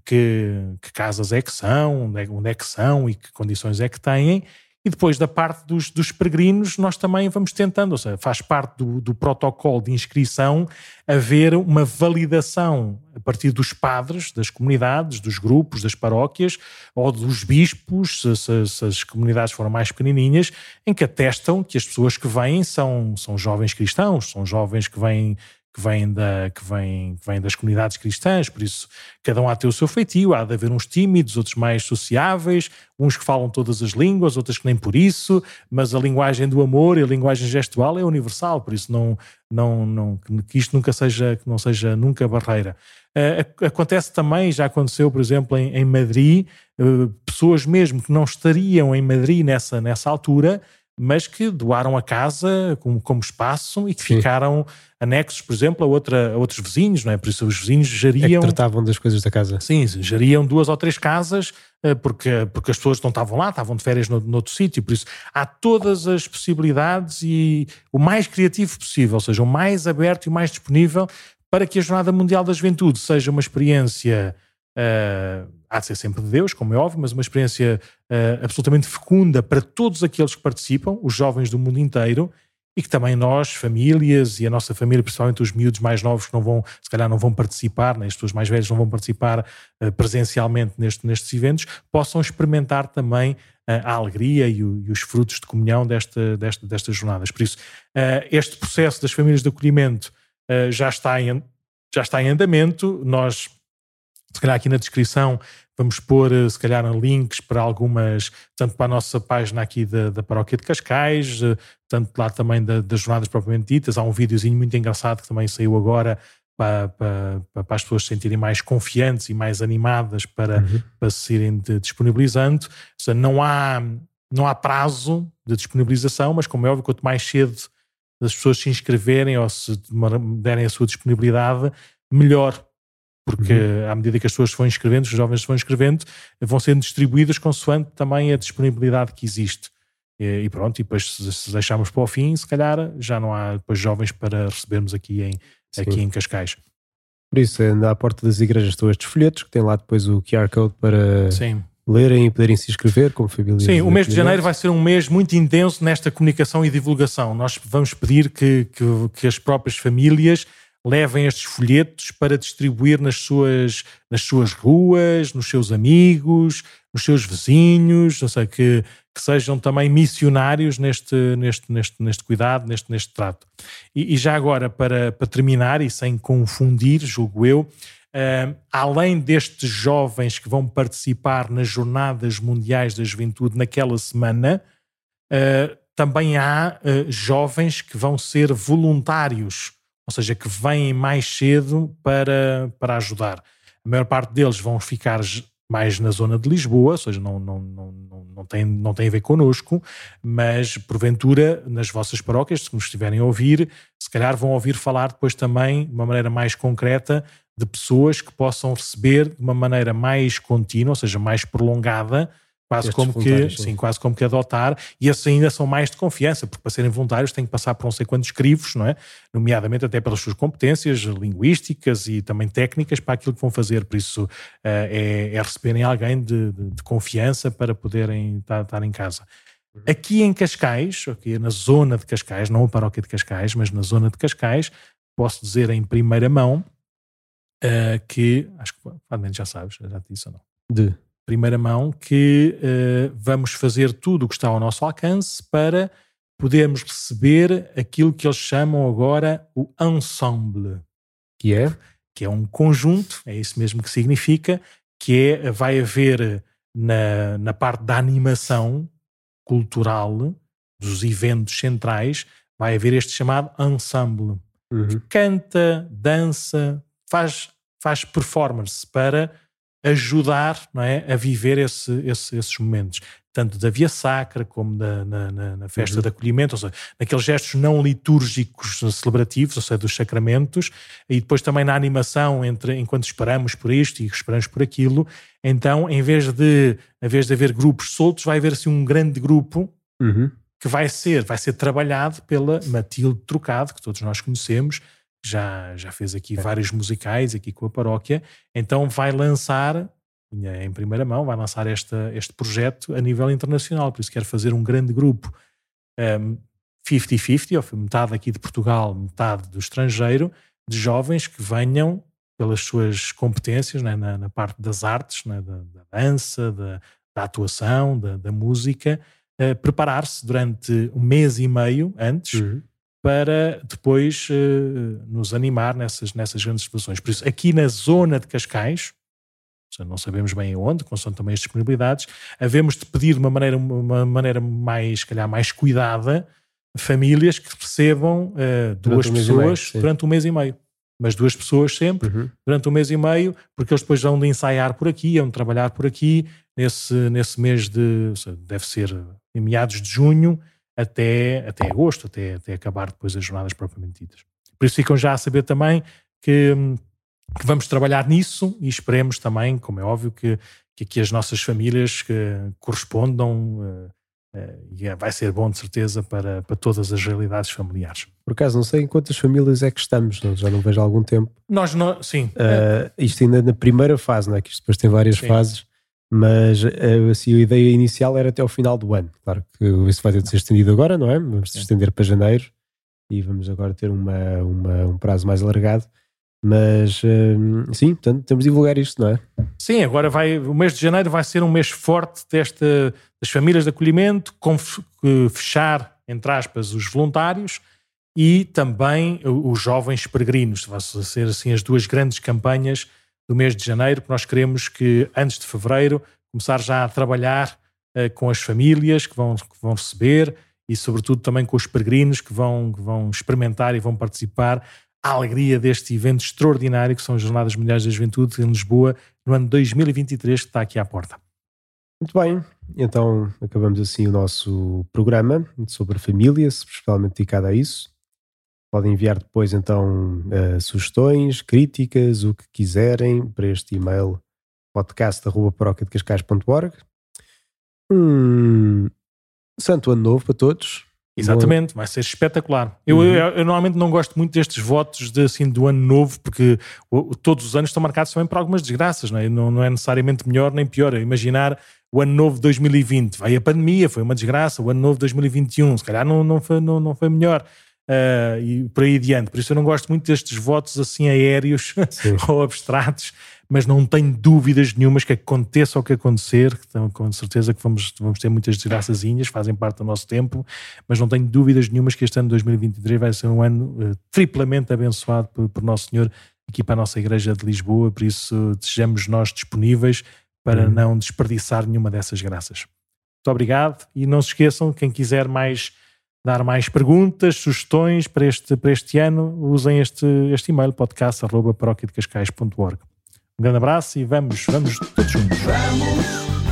que, que casas é que são, onde é, onde é, que são e que condições é que têm. E depois da parte dos, dos peregrinos, nós também vamos tentando, ou seja, faz parte do, do protocolo de inscrição haver uma validação a partir dos padres, das comunidades, dos grupos, das paróquias ou dos bispos, se, se, se as comunidades foram mais pequenininhas, em que atestam que as pessoas que vêm são, são jovens cristãos, são jovens que vêm que vêm, da, que, vêm, que vêm das comunidades cristãs, por isso cada um há de ter o seu feitio, há de haver uns tímidos, outros mais sociáveis, uns que falam todas as línguas, outros que nem por isso, mas a linguagem do amor e a linguagem gestual é universal, por isso não, não, não, que isto nunca seja, que não seja nunca barreira. Uh, acontece também, já aconteceu, por exemplo, em, em Madrid, uh, pessoas mesmo que não estariam em Madrid nessa, nessa altura, mas que doaram a casa como, como espaço e que Sim. ficaram anexos, por exemplo, a, outra, a outros vizinhos, não é? Por isso os vizinhos geriam... É tratavam das coisas da casa. Sim, geriam duas ou três casas eh, porque, porque as pessoas não estavam lá, estavam de férias no, noutro sítio, por isso há todas as possibilidades e o mais criativo possível, ou seja, o mais aberto e o mais disponível para que a Jornada Mundial da Juventude seja uma experiência... Uh, há de ser sempre de Deus, como é óbvio, mas uma experiência uh, absolutamente fecunda para todos aqueles que participam, os jovens do mundo inteiro, e que também nós, famílias e a nossa família, principalmente os miúdos mais novos que não vão, se calhar não vão participar, né, as pessoas mais velhas não vão participar uh, presencialmente neste, nestes eventos, possam experimentar também uh, a alegria e, o, e, os frutos de comunhão desta, desta, destas jornadas. Por isso, este processo das famílias de acolhimento já, está em, já está em andamento, nós se calhar aqui na descrição Vamos pôr, se calhar, links para algumas, tanto para a nossa página aqui da, da Paróquia de Cascais, tanto lá também da, das jornadas propriamente ditas. Há um videozinho muito engraçado que também saiu agora para, para, para, as pessoas se sentirem mais confiantes e mais animadas para, uhum. para se irem de, disponibilizando. Ou seja, não há, não há prazo de disponibilização, mas como é óbvio, quanto mais cedo as pessoas se inscreverem ou se derem a sua disponibilidade, melhor. Porque uhum. à medida que as pessoas se vão inscrevendo, os jovens se vão inscrevendo, vão sendo distribuídas consoante também a disponibilidade que existe. E, pronto, e depois se deixarmos para o fim, se calhar já não há depois jovens para recebermos aqui em, aqui em Cascais. Por isso, à porta das igrejas estão estes folhetos, que tem lá depois o QR Code para Sim. lerem e poderem se inscrever como família. Sim, o mês de janeiro vai ser um mês muito intenso nesta comunicação e divulgação. Nós vamos pedir que, que, que as próprias famílias levem estes folhetos para distribuir nas suas, nas suas ruas, nos seus amigos, nos seus vizinhos, ou seja, que, que sejam também missionários neste, neste, neste, neste cuidado, neste, neste trato. E, e já agora, para, para terminar, e sem confundir, julgo eu, uh, além destes jovens que vão participar nas Jornadas Mundiais da Juventude naquela semana, uh, também há uh, jovens que vão ser voluntários, ou seja, que vêm mais cedo para, para ajudar. A maior parte deles vão ficar mais na zona de Lisboa, ou seja, não, não, não, não, tem, não tem a ver connosco, mas porventura nas vossas paróquias, se nos estiverem a ouvir, se calhar vão ouvir falar depois também, de uma maneira mais concreta, de pessoas que possam receber de uma maneira mais contínua, ou seja, mais prolongada, Quase como que, sim. quase como que adotar, e esses ainda são mais de confiança, porque para serem voluntários têm que passar por não sei quantos crivos, não é? Nomeadamente até pelas suas competências linguísticas e também técnicas para aquilo que vão fazer. Por isso uh, é, é, receberem alguém de, de, de, confiança para poderem estar, estar em casa. Aqui em Cascais, aqui na zona de Cascais, não a paróquia de Cascais, mas na zona de Cascais, posso dizer em primeira mão uh, que, acho que provavelmente já sabes, já te disse ou não. De primeira mão que uh, vamos fazer tudo o que está ao nosso alcance para podermos receber aquilo que eles chamam agora o ensemble. Que é? Que é um conjunto, é isso mesmo que significa, que é, vai haver na, na parte da animação cultural, dos eventos centrais, vai haver este chamado ensemble. Uhum. Que canta, dança, faz, faz performance para ajudar não é, a viver esse, esse, esses momentos, tanto da via sacra como da, na, na, na festa uhum. de acolhimento, ou seja, naqueles gestos não litúrgicos celebrativos, ou seja, dos sacramentos, e depois também na animação, entre, enquanto esperamos por isto e esperamos por aquilo, então em vez de, em vez de haver grupos soltos, vai haver assim um grande grupo uhum. que vai ser, vai ser trabalhado pela Matilde Trocado, que todos nós conhecemos, já, já fez aqui é. vários musicais aqui com a paróquia, então vai lançar, em primeira mão, vai lançar esta, este projeto a nível internacional, por isso quer fazer um grande grupo um, 50-50, ou metade aqui de Portugal, metade do estrangeiro, de jovens que venham pelas suas competências né, na, na, parte das artes, né, da, da, dança, da, da atuação, da, da música, uh, preparar-se durante um mês e meio antes uhum para depois uh, nos animar nessas, nessas grandes exposições. Por isso, aqui na zona de Cascais, não sabemos bem onde, consoante também as disponibilidades, havemos de pedir de uma maneira, uma maneira mais, calhar, mais cuidada, famílias que recebam uh, duas durante pessoas um durante um mês e meio. Mas duas pessoas sempre, uhum. durante um mês e meio, porque eles depois vão de ensaiar por aqui, vão trabalhar por aqui, nesse, nesse mês de, deve ser em meados de junho, até, até agosto, até, até acabar depois as jornadas propriamente ditas. Por isso ficam já a saber também que, que vamos trabalhar nisso e esperemos também, como é óbvio, que, que aqui as nossas famílias correspondam uh, uh, e é, vai ser bom de certeza para, para todas as realidades familiares. Por acaso, não sei em quantas famílias é que estamos, não? já não vejo há algum tempo. Nós, não, sim. Uh, isto ainda na primeira fase, não é? Que isto depois tem várias sim. fases mas eh, assim, a ideia inicial era até ao final do ano. Claro que isso vai ter de ser estendido agora, não é? Vamos estender para janeiro e vamos agora ter uma, uma um prazo mais alargado. Mas hum, sim, portanto, temos de divulgar isto, não é? Sim, agora vai, o mês de janeiro vai ser um mês forte desta, das famílias de acolhimento, com fechar, entre aspas, os voluntários e também os jovens peregrinos. Vão ser assim as duas grandes campanhas do mês de janeiro, porque nós queremos que antes de fevereiro começar já a trabalhar uh, com as famílias que vão, que vão receber e sobretudo também com os peregrinos que vão, que vão experimentar e vão participar a alegria deste evento extraordinário que são as Jornadas Mundiais da Juventude em Lisboa no ano 2023 que está aqui à porta. Muito bem, então acabamos assim o nosso programa sobre família, especialmente dedicado a isso. Podem enviar depois então uh, sugestões, críticas, o que quiserem para este e-mail podcast.procadecascais.org. Um santo ano novo para todos. Exatamente, vai ser espetacular. Eu, uhum. eu, eu, normalmente não gosto muito destes votos de, assim, do ano novo, porque o, todos os anos estão marcados também por algumas desgraças, não é? Não, não é necessariamente melhor nem pior. Imaginar o ano novo 2020, veio a pandemia, foi uma desgraça. O ano novo 2021, se calhar não, não, foi, não, não foi melhor. Uh, e por aí adiante. Por isso eu não gosto muito destes votos assim aéreos ou abstratos, mas não tenho dúvidas nenhumas que aconteça o que acontecer, então, com certeza que vamos, vamos ter muitas desgraçazinhas, fazem parte do nosso tempo, mas não tenho dúvidas nenhumas que este ano 2023 vai ser um ano uh, triplamente abençoado por, por Nosso Senhor aqui para a nossa Igreja de Lisboa, por isso desejamos nós disponíveis para uhum. não desperdiçar nenhuma dessas graças. Muito obrigado e não se esqueçam, quem quiser mais dar mais perguntas, sugestões para este, para este ano, usem este, este e-mail podcast.paróquiadecascais.org. Um grande abraço e vamos, vamos todos juntos. Vamos.